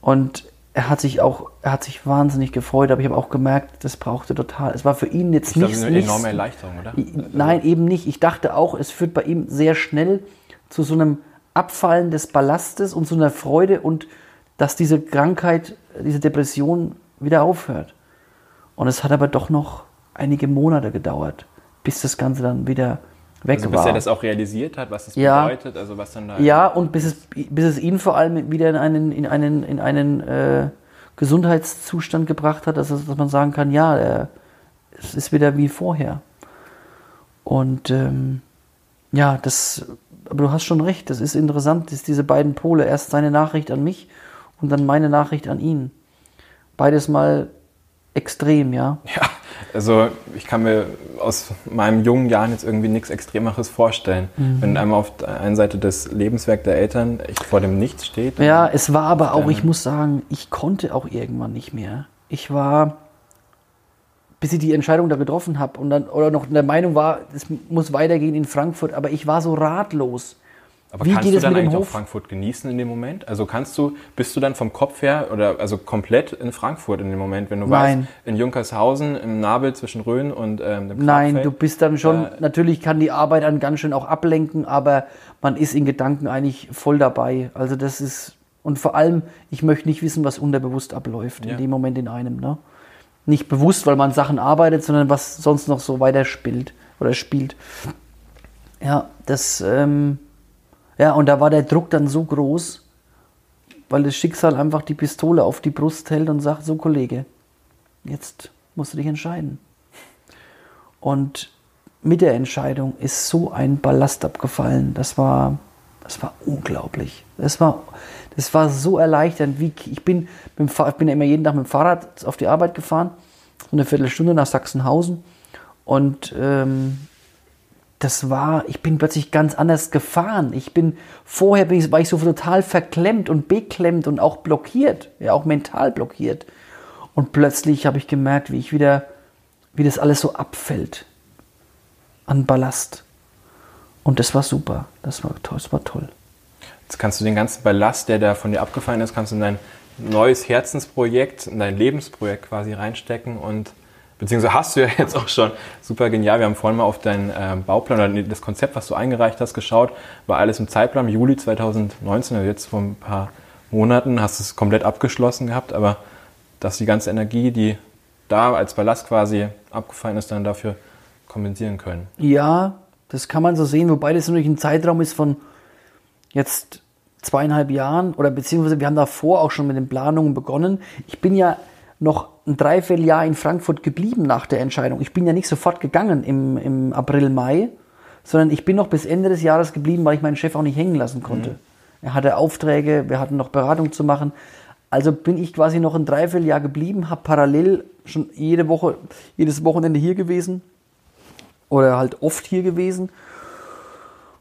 Und er hat sich auch, er hat sich wahnsinnig gefreut, aber ich habe auch gemerkt, das brauchte total. Es war für ihn jetzt Ich glaube, nicht, eine nicht enorme Erleichterung, oder? Nein, eben nicht. Ich dachte auch, es führt bei ihm sehr schnell zu so einem Abfallen des Ballastes und zu einer Freude und dass diese Krankheit, diese Depression wieder aufhört. Und es hat aber doch noch einige Monate gedauert, bis das Ganze dann wieder weg Also bis war. er das auch realisiert hat, was das Ja. bedeutet, also was dann da... Ja, und bis es, bis es ihn vor allem wieder in einen, in einen, in einen äh, Gesundheitszustand gebracht hat, dass, dass man sagen kann, ja, er, es ist wieder wie vorher. Und ähm, ja, das, aber du hast schon recht, das ist interessant, dass diese beiden Pole, erst seine Nachricht an mich und dann meine Nachricht an ihn. Beides mal extrem, ja. Ja, also ich kann mir aus meinen jungen Jahren jetzt irgendwie nichts Extremeres vorstellen. Mhm. Wenn einmal auf der einen Seite das Lebenswerk der Eltern echt vor dem Nichts steht. Ja, es war aber auch, ich muss sagen, ich konnte auch irgendwann nicht mehr. Ich war, bis ich die Entscheidung da getroffen habe und dann oder noch in der Meinung war, es muss weitergehen in Frankfurt, aber ich war so ratlos. Aber Wie kannst geht du dann eigentlich auch? Frankfurt genießen in dem Moment? Also kannst du, bist du dann vom Kopf her oder also komplett in Frankfurt in dem Moment, wenn du Nein. weißt, in Junkershausen, im Nabel zwischen Rhön und ähm, dem Nein, du bist dann schon, Äh, natürlich kann die Arbeit dann ganz schön auch ablenken, aber man ist in Gedanken eigentlich voll dabei. Also das ist, und vor allem, ich möchte nicht wissen, was unterbewusst abläuft Ja. in dem Moment in einem. Ne? Nicht bewusst, weil man Sachen arbeitet, sondern was sonst noch so weiter spielt oder spielt. Ja, das, ähm, ja, und da war der Druck dann so groß, weil das Schicksal einfach die Pistole auf die Brust hält und sagt, so Kollege, jetzt musst du dich entscheiden. Und mit der Entscheidung ist so ein Ballast abgefallen. Das war, das war unglaublich. Das war, das war so erleichternd. Wie, ich, bin ich bin ja immer jeden Tag mit dem Fahrrad auf die Arbeit gefahren, so eine Viertelstunde nach Sachsenhausen. Und ähm, das war, ich bin plötzlich ganz anders gefahren. Ich bin, vorher bin ich, war ich so total verklemmt und beklemmt und auch blockiert, ja, auch mental blockiert. Und plötzlich habe ich gemerkt, wie ich wieder, wie das alles so abfällt an Ballast. Und das war super. Das war toll. Das war toll. Jetzt kannst du den ganzen Ballast, der da von dir abgefallen ist, kannst du in dein neues Herzensprojekt, in dein Lebensprojekt quasi reinstecken und beziehungsweise hast du ja jetzt auch schon super genial. Wir haben vorhin mal auf deinen ähm, Bauplan oder das Konzept, was du eingereicht hast, geschaut. War alles im Zeitplan, Juli 2019, also jetzt vor ein paar Monaten, hast du es komplett abgeschlossen gehabt, aber dass die ganze Energie, die da als Ballast quasi abgefallen ist, dann dafür kompensieren können. Ja, das kann man so sehen, wobei das natürlich ein Zeitraum ist von jetzt zweieinhalb Jahren oder beziehungsweise wir haben davor auch schon mit den Planungen begonnen. Ich bin ja noch ein Dreivierteljahr in Frankfurt geblieben nach der Entscheidung. Ich bin ja nicht sofort gegangen im, im April, Mai, sondern ich bin noch bis Ende des Jahres geblieben, weil ich meinen Chef auch nicht hängen lassen konnte. Er hatte Aufträge, wir hatten noch Beratung zu machen. Also bin ich quasi noch ein Dreivierteljahr geblieben, habe parallel schon jede Woche, jedes Wochenende hier gewesen oder halt oft hier gewesen,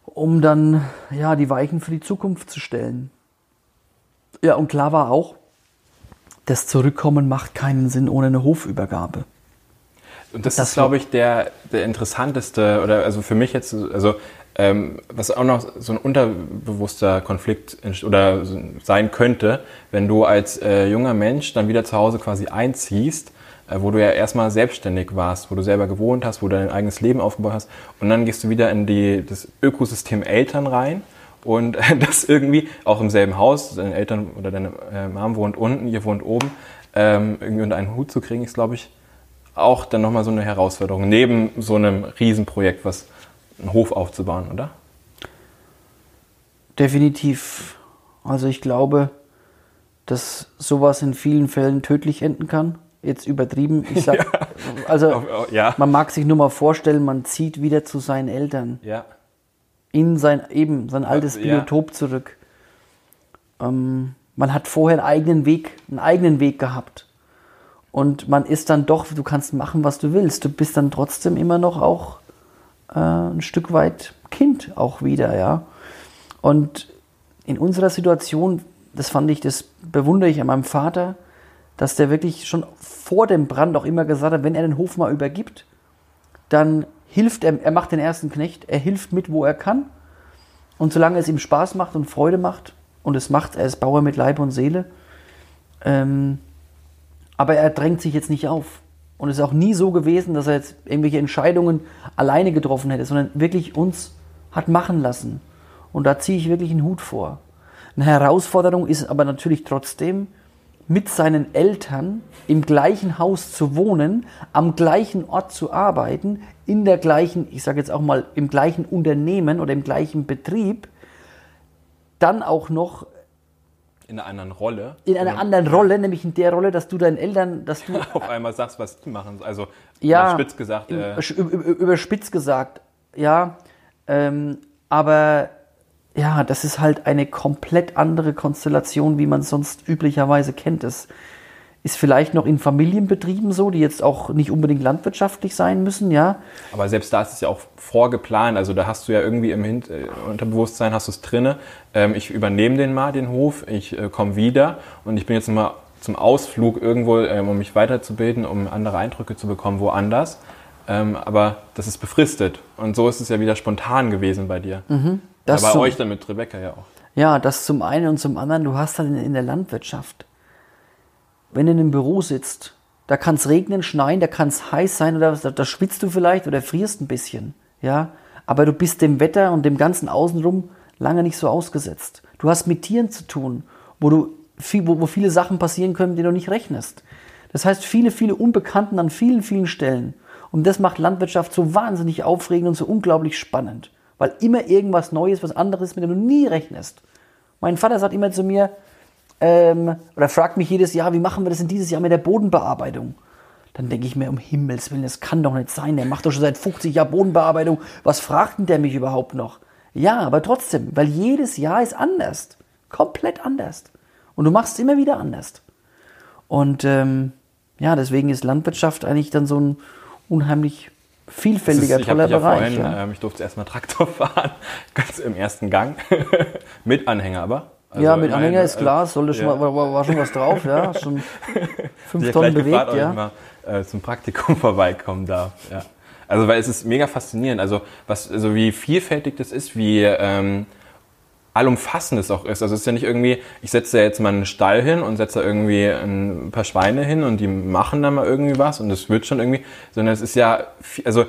um dann ja die Weichen für die Zukunft zu stellen. Ja, und klar war auch, das Zurückkommen macht keinen Sinn ohne eine Hofübergabe. Und das, Das ist, glaube ich, der, der interessanteste, oder also für mich jetzt, also ähm, was auch noch so ein unterbewusster Konflikt oder sein könnte, wenn du als äh, junger Mensch dann wieder zu Hause quasi einziehst, äh, wo du ja erstmal selbstständig warst, wo du selber gewohnt hast, wo du dein eigenes Leben aufgebaut hast und dann gehst du wieder in die, das Ökosystem Eltern rein und das irgendwie auch im selben Haus, deine Eltern oder deine äh, Mom wohnt unten, ihr wohnt oben, ähm, irgendwie unter einen Hut zu kriegen, ist, glaube ich, auch dann nochmal so eine Herausforderung, neben so einem Riesenprojekt, was einen Hof aufzubauen, oder? Definitiv. Also ich glaube, dass sowas in vielen Fällen tödlich enden kann. Jetzt übertrieben. Ich sag, also Ja. man mag sich nur mal vorstellen, man zieht wieder zu seinen Eltern. Ja. In sein eben sein altes ja. Biotop zurück. Ähm, man hat vorher einen eigenen Weg, einen eigenen Weg gehabt. Und man ist dann doch, du kannst machen, was du willst. Du bist dann trotzdem immer noch auch äh, ein Stück weit Kind auch wieder, ja. Und in unserer Situation, das fand ich, das bewundere ich an meinem Vater, dass der wirklich schon vor dem Brand auch immer gesagt hat, wenn er den Hof mal übergibt, dann hilft er, er macht den ersten Knecht, er hilft mit, wo er kann. Und solange es ihm Spaß macht und Freude macht, und es macht, er ist Bauer mit Leib und Seele, Ähm, aber er drängt sich jetzt nicht auf. Und es ist auch nie so gewesen, dass er jetzt irgendwelche Entscheidungen alleine getroffen hätte, sondern wirklich uns hat machen lassen. Und da ziehe ich wirklich einen Hut vor. Eine Herausforderung ist aber natürlich trotzdem, mit seinen Eltern im gleichen Haus zu wohnen, am gleichen Ort zu arbeiten, in der gleichen, ich sage jetzt auch mal, im gleichen Unternehmen oder im gleichen Betrieb, dann auch noch In einer anderen Rolle. in einer anderen Rolle, nämlich in der Rolle, dass du deinen Eltern, dass du Auf einmal sagst, was die machen. Also, ja, spitz gesagt, äh, überspitzt gesagt, ja, ähm, aber ja, das ist halt eine komplett andere Konstellation, wie man es sonst üblicherweise kennt. Es ist vielleicht noch in Familienbetrieben so, die jetzt auch nicht unbedingt landwirtschaftlich sein müssen, ja. Aber selbst da ist es ja auch vorgeplant. Also da hast du ja irgendwie im Hin äh, Unterbewusstsein hast du es drinne. Ähm, ich übernehme den mal, den Hof. Ich äh, komme wieder und ich bin jetzt mal zum Ausflug irgendwo, ähm, um mich weiterzubilden, um andere Eindrücke zu bekommen, woanders. Ähm, aber das ist befristet. Und so ist es ja wieder spontan gewesen bei dir. Das ja, bei so- euch dann mit Rebecca ja auch. Ja, das zum einen und zum anderen, du hast dann in, in der Landwirtschaft, wenn du in einem Büro sitzt, da kann es regnen, schneien, da kann es heiß sein oder da, da schwitzt du vielleicht oder frierst ein bisschen, ja, aber du bist dem Wetter und dem ganzen Außenrum lange nicht so ausgesetzt. Du hast mit Tieren zu tun, wo du viel, wo, wo viele Sachen passieren können, die du nicht rechnest. Das heißt, viele, viele Unbekannten an vielen, vielen Stellen. Und das macht Landwirtschaft so wahnsinnig aufregend und so unglaublich spannend. Weil immer irgendwas Neues, was anderes, mit dem du nie rechnest. Mein Vater sagt immer zu mir, ähm, oder fragt mich jedes Jahr, wie machen wir das denn dieses Jahr mit der Bodenbearbeitung? Dann denke ich mir, um Himmels Willen, das kann doch nicht sein. Der macht doch schon seit 50 Jahren Bodenbearbeitung. Was fragt denn der mich überhaupt noch? Ja, aber trotzdem, weil jedes Jahr ist anders. Komplett anders. Und du machst es immer wieder anders. Und ähm, ja, deswegen ist Landwirtschaft eigentlich dann so ein unheimlich vielfältiger, hab toller dich ja Bereich. vorhin, ja. ähm, ich durfte erstmal Traktor fahren, ganz im ersten Gang. mit Anhänger aber. Also ja, mit Anhänger ist äh, klar, sollte schon ja. mal, war, war schon was drauf, ja. Schon fünf Tonnen gleich gefragt, bewegt, ob ich ja. mal äh, zum Praktikum vorbeikommen darf. Ja. Also weil es ist mega faszinierend, also was, also wie vielfältig das ist, wie ähm, allumfassend es auch ist. Also es ist ja nicht irgendwie, ich setze da jetzt mal einen Stall hin und setze da irgendwie ein paar Schweine hin und die machen dann mal irgendwie was und es wird schon irgendwie, sondern es ist ja, viel, also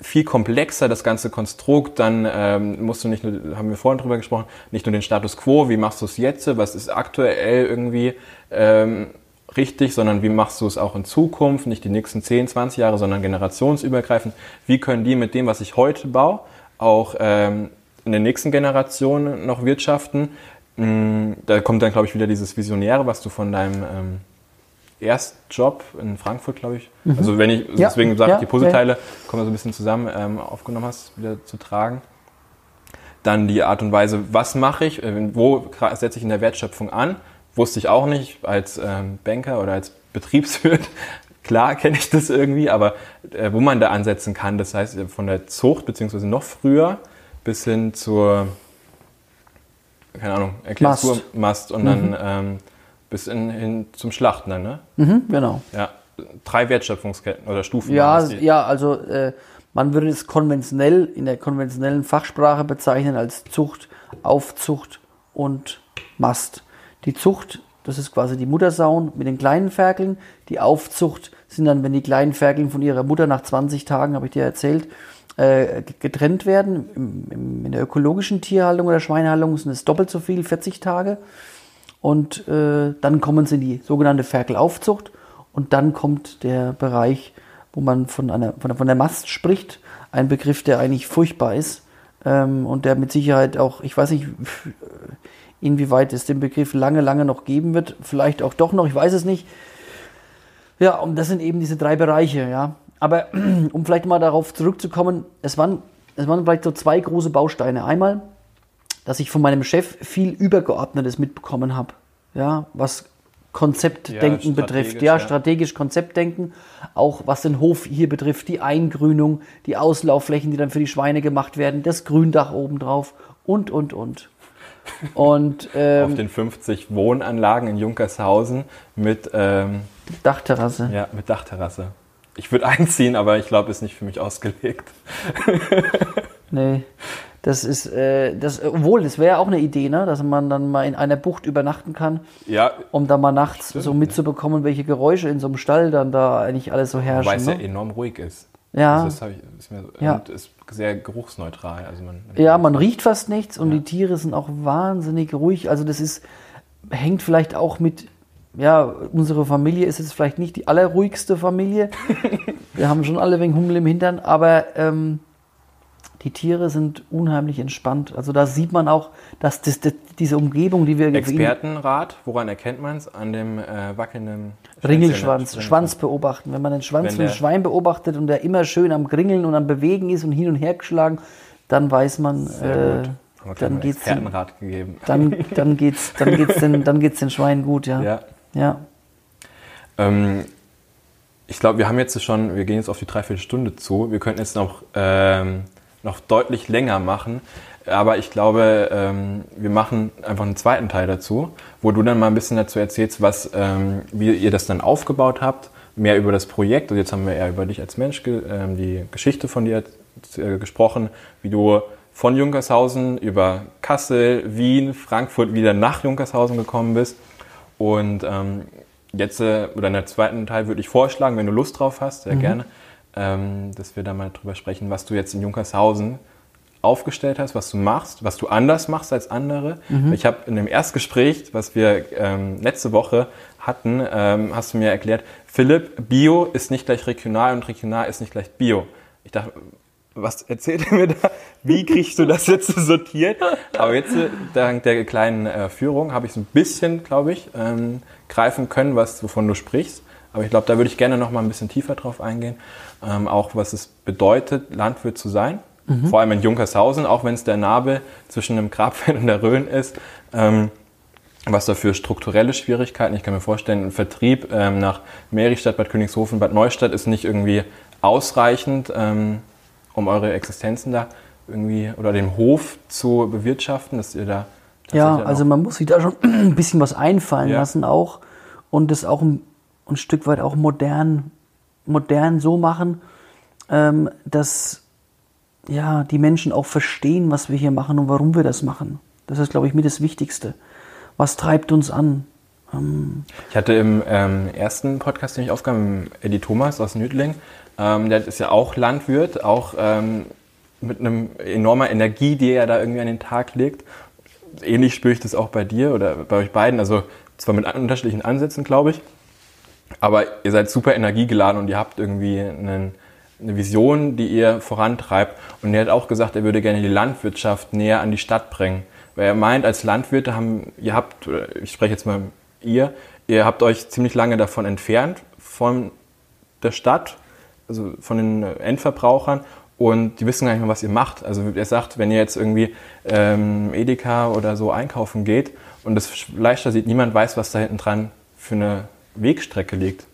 viel komplexer, das ganze Konstrukt, dann ähm, musst du nicht nur, haben wir vorhin drüber gesprochen, nicht nur den Status quo, wie machst du es jetzt, was ist aktuell irgendwie ähm, richtig, sondern wie machst du es auch in Zukunft, nicht die nächsten 10, 20 Jahre, sondern generationsübergreifend. Wie können die mit dem, was ich heute baue, auch ähm, in der nächsten Generation noch wirtschaften? Mm, Da kommt dann, glaube ich, wieder dieses Visionäre, was du von deinem ähm, Erstjob in Frankfurt, glaube ich. Also wenn ich, Mhm. Ja, deswegen sage ja, ich, die Puzzleteile kommen so ein bisschen zusammen ähm, aufgenommen hast, wieder zu tragen. Dann die Art und Weise, was mache ich, äh, wo setze ich in der Wertschöpfung an, wusste ich auch nicht als ähm, Banker oder als Betriebswirt. Klar kenne ich das irgendwie, aber äh, wo man da ansetzen kann, das heißt äh, von der Zucht beziehungsweise noch früher bis hin zur, keine Ahnung, erklärst Mast. Mast und dann ähm, bis in, hin zum Schlachten dann, ne? Mhm, genau. Ja, drei Wertschöpfungsketten oder Stufen. Ja, ja, also äh, man würde es konventionell in der konventionellen Fachsprache bezeichnen als Zucht, Aufzucht und Mast. Die Zucht, das ist quasi die Muttersauen mit den kleinen Ferkeln. Die Aufzucht sind dann, wenn die kleinen Ferkeln von ihrer Mutter nach 20 Tagen, habe ich dir erzählt, äh, getrennt werden. Im, im, in der ökologischen Tierhaltung oder Schweinehaltung sind es doppelt so viel, 40 Tage. Und äh, dann kommen sie in die sogenannte Ferkelaufzucht. Und dann kommt der Bereich, wo man von, einer, von, der, von der Mast spricht. Ein Begriff, der eigentlich furchtbar ist. Ähm, und der mit Sicherheit auch, ich weiß nicht, inwieweit es den Begriff lange, lange noch geben wird. Vielleicht auch doch noch, ich weiß es nicht. Ja, und das sind eben diese drei Bereiche, ja. Aber um vielleicht mal darauf zurückzukommen, es waren, es waren vielleicht so zwei große Bausteine. Einmal, dass ich von meinem Chef viel Übergeordnetes mitbekommen habe, ja, was Konzeptdenken Ja, betrifft, ja, ja. strategisch Konzeptdenken, auch was den Hof hier betrifft, die Eingrünung, die Auslaufflächen, die dann für die Schweine gemacht werden, das Gründach obendrauf und, und, und. Und ähm, Auf den 50 Wohnanlagen in Junkershausen mit, ähm, Dachterrasse. ja, mit Dachterrasse. Ich würde einziehen, aber ich glaube, ist nicht für mich ausgelegt. Nee. Das ist, äh, das, obwohl, das wäre auch eine Idee, ne? dass man dann mal in einer Bucht übernachten kann, Ja, um da mal nachts so mitzubekommen, welche Geräusche in so einem Stall dann da eigentlich alles so herrschen. wobei es ja ne? enorm ruhig ist. Ja. Also das ich, ist mir Ja. Ist sehr geruchsneutral. Also man, Ja, man riecht fast nichts und die Tiere sind auch wahnsinnig ruhig. Also das ist, hängt vielleicht auch mit, ja, unsere Familie ist jetzt vielleicht nicht die allerruhigste Familie. Wir haben schon alle wegen Hummel im Hintern, aber ähm, die Tiere sind unheimlich entspannt. Also da sieht man auch, dass das, das, diese Umgebung, die wir Expertenrat, woran erkennt man es? An dem äh, wackelnden Ringelschwanz. Schwanz beobachten. Wenn man den Schwanz von einem Schwein beobachtet und der immer schön am Gringeln und am Bewegen ist und hin und her geschlagen, dann weiß man, Sehr äh, gut. Dann geht's den, Expertenrat gegeben. dann, dann geht's, dann geht's den, dann geht's den Schweinen gut, ja. Ja. Ja. Ähm, ich glaube, wir haben jetzt schon, wir gehen jetzt auf die Dreiviertelstunde zu. Wir könnten jetzt noch, ähm, noch deutlich länger machen. Aber ich glaube, ähm, wir machen einfach einen zweiten Teil dazu, wo du dann mal ein bisschen dazu erzählst, was, ähm, wie ihr das dann aufgebaut habt, mehr über das Projekt. Und jetzt haben wir eher über dich als Mensch, ge ähm, die Geschichte von dir äh, gesprochen, wie du von Junkershausen über Kassel, Wien, Frankfurt wieder nach Junkershausen gekommen bist. Und ähm, jetzt, äh, oder in der zweiten Teil würde ich vorschlagen, wenn du Lust drauf hast, sehr gerne, ähm, dass wir da mal drüber sprechen, was du jetzt in Junkershausen aufgestellt hast, was du machst, was du anders machst als andere. Ich habe in dem Erstgespräch, was wir ähm, letzte Woche hatten, ähm, hast du mir erklärt, Philipp, Bio ist nicht gleich regional und regional ist nicht gleich Bio. Ich dachte, was erzählt er mir da? Wie kriegst du das jetzt sortiert? Aber jetzt, äh, dank der kleinen äh, Führung, habe ich so ein bisschen, glaube ich, ähm, greifen können, was, wovon du sprichst. Aber ich glaube, da würde ich gerne noch mal ein bisschen tiefer drauf eingehen. Ähm, auch was es bedeutet, Landwirt zu sein. Vor allem in Junkershausen, auch wenn es der Nabel zwischen dem Grabfeld und der Rhön ist. Ähm, was da für strukturelle Schwierigkeiten. Ich kann mir vorstellen, ein Vertrieb ähm, nach Meristadt, Bad Königshofen, Bad Neustadt ist nicht irgendwie ausreichend, ähm, um eure Existenzen da irgendwie oder den Hof zu bewirtschaften, dass ihr da Ja, also man muss sich da schon ein bisschen was einfallen Ja. lassen auch und das auch ein, ein Stück weit auch modern, modern so machen, ähm, dass ja, die Menschen auch verstehen, was wir hier machen und warum wir das machen. Das ist, glaube ich, mir das Wichtigste. Was treibt uns an? Ich hatte im ähm, ersten Podcast, den ich aufgab, mit Eddie Thomas aus Nüdling, ähm, der ist ja auch Landwirt, auch ähm, mit einem enormer Energie, die er da irgendwie an den Tag legt. Ähnlich spüre ich das auch bei dir oder bei euch beiden, also zwar mit unterschiedlichen Ansätzen, glaube ich, aber ihr seid super energiegeladen und ihr habt irgendwie einen, eine Vision, die ihr vorantreibt. Und er hat auch gesagt, er würde gerne die Landwirtschaft näher an die Stadt bringen. Weil er meint, als Landwirte haben, ihr habt, ich spreche jetzt mal ihr, ihr habt euch ziemlich lange davon entfernt, von der Stadt, also von den Endverbrauchern. Und die wissen gar nicht mehr, was ihr macht. Also er sagt, wenn ihr jetzt irgendwie ähm, Edeka oder so einkaufen geht und das Fleisch da sieht, niemand weiß, was da hinten dran für eine Wegstrecke liegt.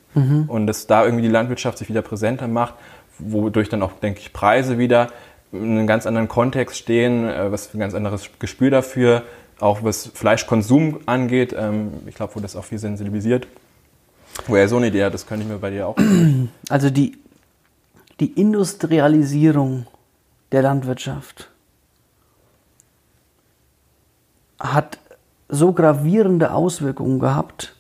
Und dass da irgendwie die Landwirtschaft sich wieder präsenter macht, wodurch dann auch, denke ich, Preise wieder in einem ganz anderen Kontext stehen, äh, was für ein ganz anderes Gespür dafür, auch was Fleischkonsum angeht. Ähm, ich glaube, wo das auch viel sensibilisiert. Wo er so eine Idee hat, das könnte ich mir bei dir auch. Also die, die Industrialisierung der Landwirtschaft hat so gravierende Auswirkungen gehabt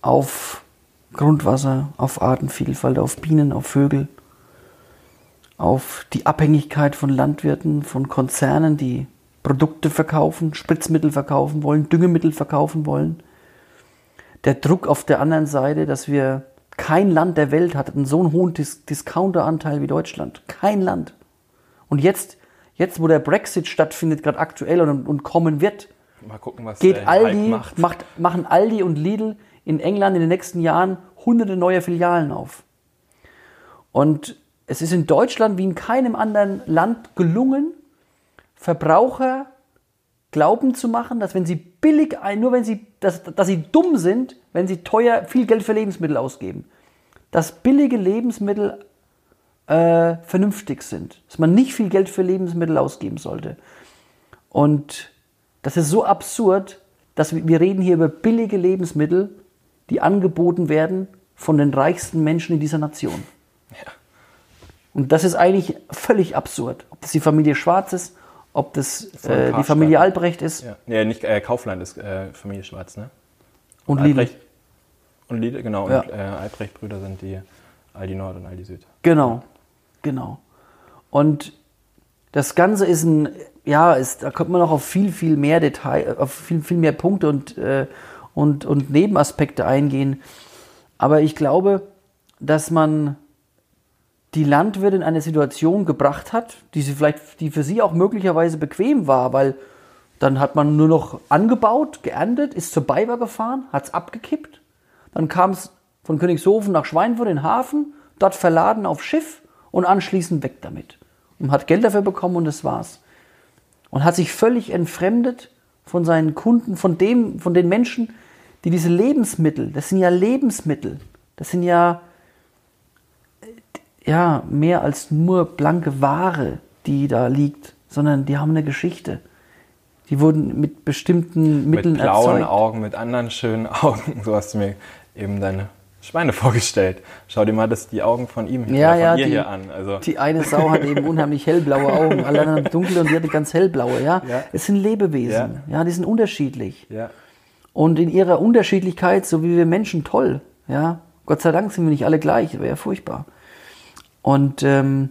auf Grundwasser, auf Artenvielfalt, auf Bienen, auf Vögel, auf die Abhängigkeit von Landwirten, von Konzernen, die Produkte verkaufen, Spritzmittel verkaufen wollen, Düngemittel verkaufen wollen. Der Druck auf der anderen Seite, dass wir kein Land der Welt hat einen so einen hohen Dis Discounteranteil wie Deutschland. Kein Land. Und jetzt, jetzt wo der Brexit stattfindet, gerade aktuell und, und kommen wird, Mal gucken, was geht Aldi, macht. macht, machen Aldi und Lidl in England in den nächsten Jahren hunderte neue Filialen auf. Und es ist in Deutschland wie in keinem anderen Land gelungen, Verbraucher glauben zu machen, dass wenn sie billig ein, nur wenn sie, dass, dass sie dumm sind, wenn sie teuer viel Geld für Lebensmittel ausgeben, dass billige Lebensmittel äh, vernünftig sind, dass man nicht viel Geld für Lebensmittel ausgeben sollte. Und das ist so absurd, dass wir, wir reden hier über billige Lebensmittel, die angeboten werden von den reichsten Menschen in dieser Nation. Und das ist eigentlich völlig absurd. Ob das die Familie Schwarz ist, ob das äh, die. Familie Albrecht ist Ja, nee, nicht äh, Kaufland ist äh, Familie Schwarz, ne? und Lidl. Albrecht und Lidl, genau. Ja. Und äh, Albrecht-Brüder sind die Aldi Nord und Aldi Süd. Genau, genau. Und das Ganze ist ein, ja, ist, da kommt man noch auf viel, viel mehr Detail, auf viel, viel mehr Punkte und, äh, und, und Nebenaspekte eingehen. Aber ich glaube, dass man die Landwirte in eine Situation gebracht hat, die sie vielleicht, die für sie auch möglicherweise bequem war, weil dann hat man nur noch angebaut, geerntet, ist zur Bayer gefahren, hat es abgekippt. Dann kam es von Königshofen nach Schweinfurt in den Hafen, dort verladen auf Schiff und anschließend weg damit. Und hat Geld dafür bekommen und das war's. Und hat sich völlig entfremdet von seinen Kunden, von dem, von den Menschen, die diese Lebensmittel, das sind ja Lebensmittel, das sind ja, ja mehr als nur blanke Ware, die da liegt, sondern die haben eine Geschichte. Die wurden mit bestimmten Mitteln mit blauen erzeugt. Augen, mit anderen schönen Augen. So hast du mir eben deine Schweine vorgestellt. Schau dir mal das, die Augen von ihm Ja, oder von ja, ihr die- hier an. Also, Die eine Sau hat eben unheimlich hellblaue Augen, alle anderen dunkel und die hatte ganz hellblaue, ja. Ja. Es sind Lebewesen, ja. die sind unterschiedlich. ja. Und in ihrer Unterschiedlichkeit, so wie wir Menschen, toll, ja. Gott sei Dank sind wir nicht alle gleich, das wäre ja furchtbar. Und ähm,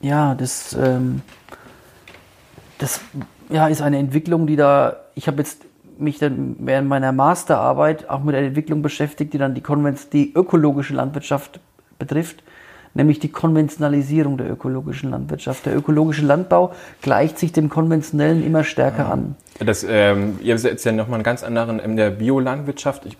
ja, das, ähm, das ja, ist eine Entwicklung, die da, ich habe jetzt mich dann während meiner Masterarbeit auch mit einer Entwicklung beschäftigt, die dann die, Konven die ökologische Landwirtschaft betrifft, nämlich die Konventionalisierung der ökologischen Landwirtschaft. Der ökologische Landbau gleicht sich dem konventionellen immer stärker an. Das, ähm, ihr seid ja nochmal einen ganz anderen in der Biolandwirtschaft. Ich,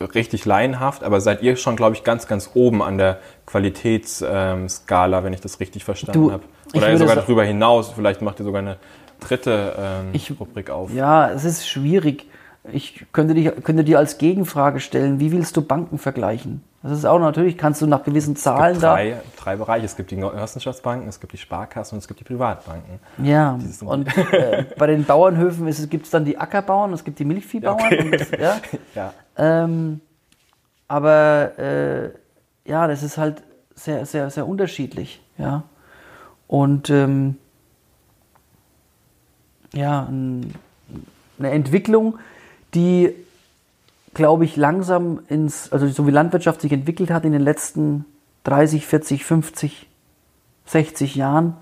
richtig laienhaft, aber seid ihr schon, glaube ich, ganz, ganz oben an der Qualitätsskala, wenn ich das richtig verstanden habe. Oder sogar darüber hinaus. Vielleicht macht ihr sogar eine dritte ähm, Ich- Rubrik auf. Ja, es ist schwierig. Ich könnte, dich, könnte dir als Gegenfrage stellen, wie willst du Banken vergleichen? Das ist auch natürlich, kannst du nach gewissen Es Zahlen gibt da. drei, drei Bereiche. Es gibt die Genossenschaftsbanken, es gibt die Sparkassen und es gibt die Privatbanken. Ja, und äh, bei den Bauernhöfen gibt es dann die Ackerbauern, es gibt die Milchviehbauern. Okay. Und das, ja. Ja. ähm, aber äh, ja, das ist halt sehr, sehr, sehr unterschiedlich. Ja. Und ähm, ja, ein, eine Entwicklung, die, glaube ich, langsam ins, also so wie Landwirtschaft sich entwickelt hat in den letzten 30, 40, 50, 60 Jahren,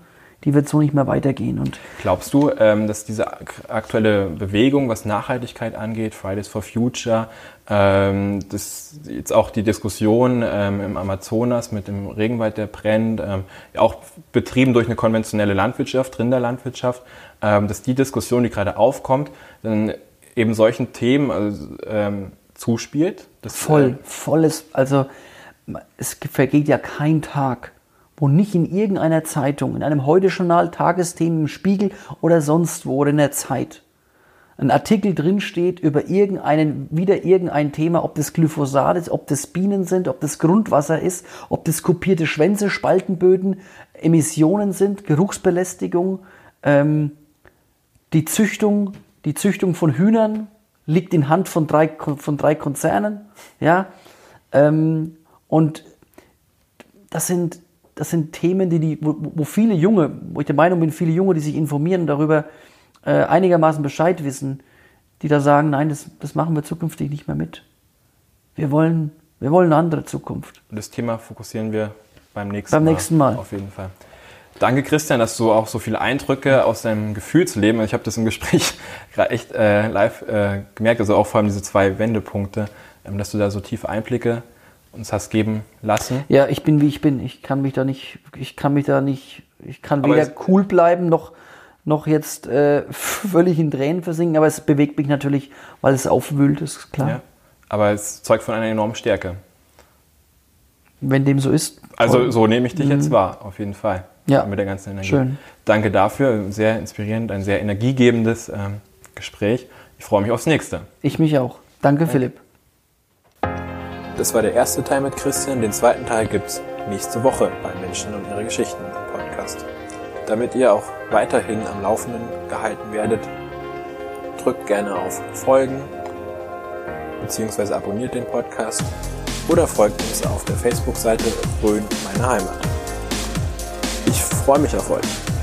die wird so nicht mehr weitergehen. Und Glaubst du, ähm, dass diese ak- aktuelle Bewegung, was Nachhaltigkeit angeht, Fridays for Future, ähm, das jetzt auch die Diskussion ähm, im Amazonas mit dem Regenwald, der brennt, auch betrieben durch eine konventionelle Landwirtschaft, Rinderlandwirtschaft, dass die Diskussion, die gerade aufkommt, dann eben solchen Themen also, zuspielt? Das, voll, volles, also es vergeht ja kein Tag, wo nicht in irgendeiner Zeitung, in einem Heute-Journal, Tagesthemen, im Spiegel oder sonst wo oder in der Zeit ein Artikel drinsteht über irgendeinen, wieder irgendein Thema, ob das Glyphosat ist, ob das Bienen sind, ob das Grundwasser ist, ob das kopierte Schwänze, Spaltenböden, Emissionen sind, Geruchsbelästigung, ähm, die Züchtung, die Züchtung von Hühnern liegt in Hand von drei, von drei Konzernen, ja, ähm, und das sind, das sind Themen, die, die wo, wo viele Junge, wo ich der Meinung bin, viele Junge, die sich informieren darüber äh, einigermaßen Bescheid wissen, die da sagen, nein, das, das machen wir zukünftig nicht mehr mit. Wir wollen, wir wollen eine andere Zukunft. Und das Thema fokussieren wir beim nächsten Beim Mal. nächsten Mal. Auf jeden Fall. Danke, Christian, dass du auch so viele Eindrücke aus deinem Gefühlsleben, ich habe das im Gespräch gerade echt äh, live äh, gemerkt, also auch vor allem diese zwei Wendepunkte, ähm, dass du da so tiefe Einblicke uns hast geben lassen. Ja, ich bin wie ich bin. Ich kann mich da nicht, ich kann mich da nicht, ich kann Aber weder cool bleiben noch, noch jetzt äh, völlig in Tränen versinken, aber es bewegt mich natürlich, weil es aufwühlt, ist klar. Ja. Aber es zeugt von einer enormen Stärke. Wenn dem so ist. Also so nehme ich dich jetzt wahr, auf jeden Fall. Ja. Mit der ganzen Energie. Schön. Danke dafür, sehr inspirierend, ein sehr energiegebendes ähm, Gespräch. Ich freue mich aufs nächste. Ich mich auch. Danke, Philipp. Das war der erste Teil mit Christian. Den zweiten Teil gibt's nächste Woche bei Menschen und ihre Geschichten im Podcast. Damit ihr auch weiterhin am Laufenden gehalten werdet, drückt gerne auf Folgen bzw. abonniert den Podcast oder folgt uns auf der Facebook-Seite Rhön meine Heimat. Ich freue mich auf euch.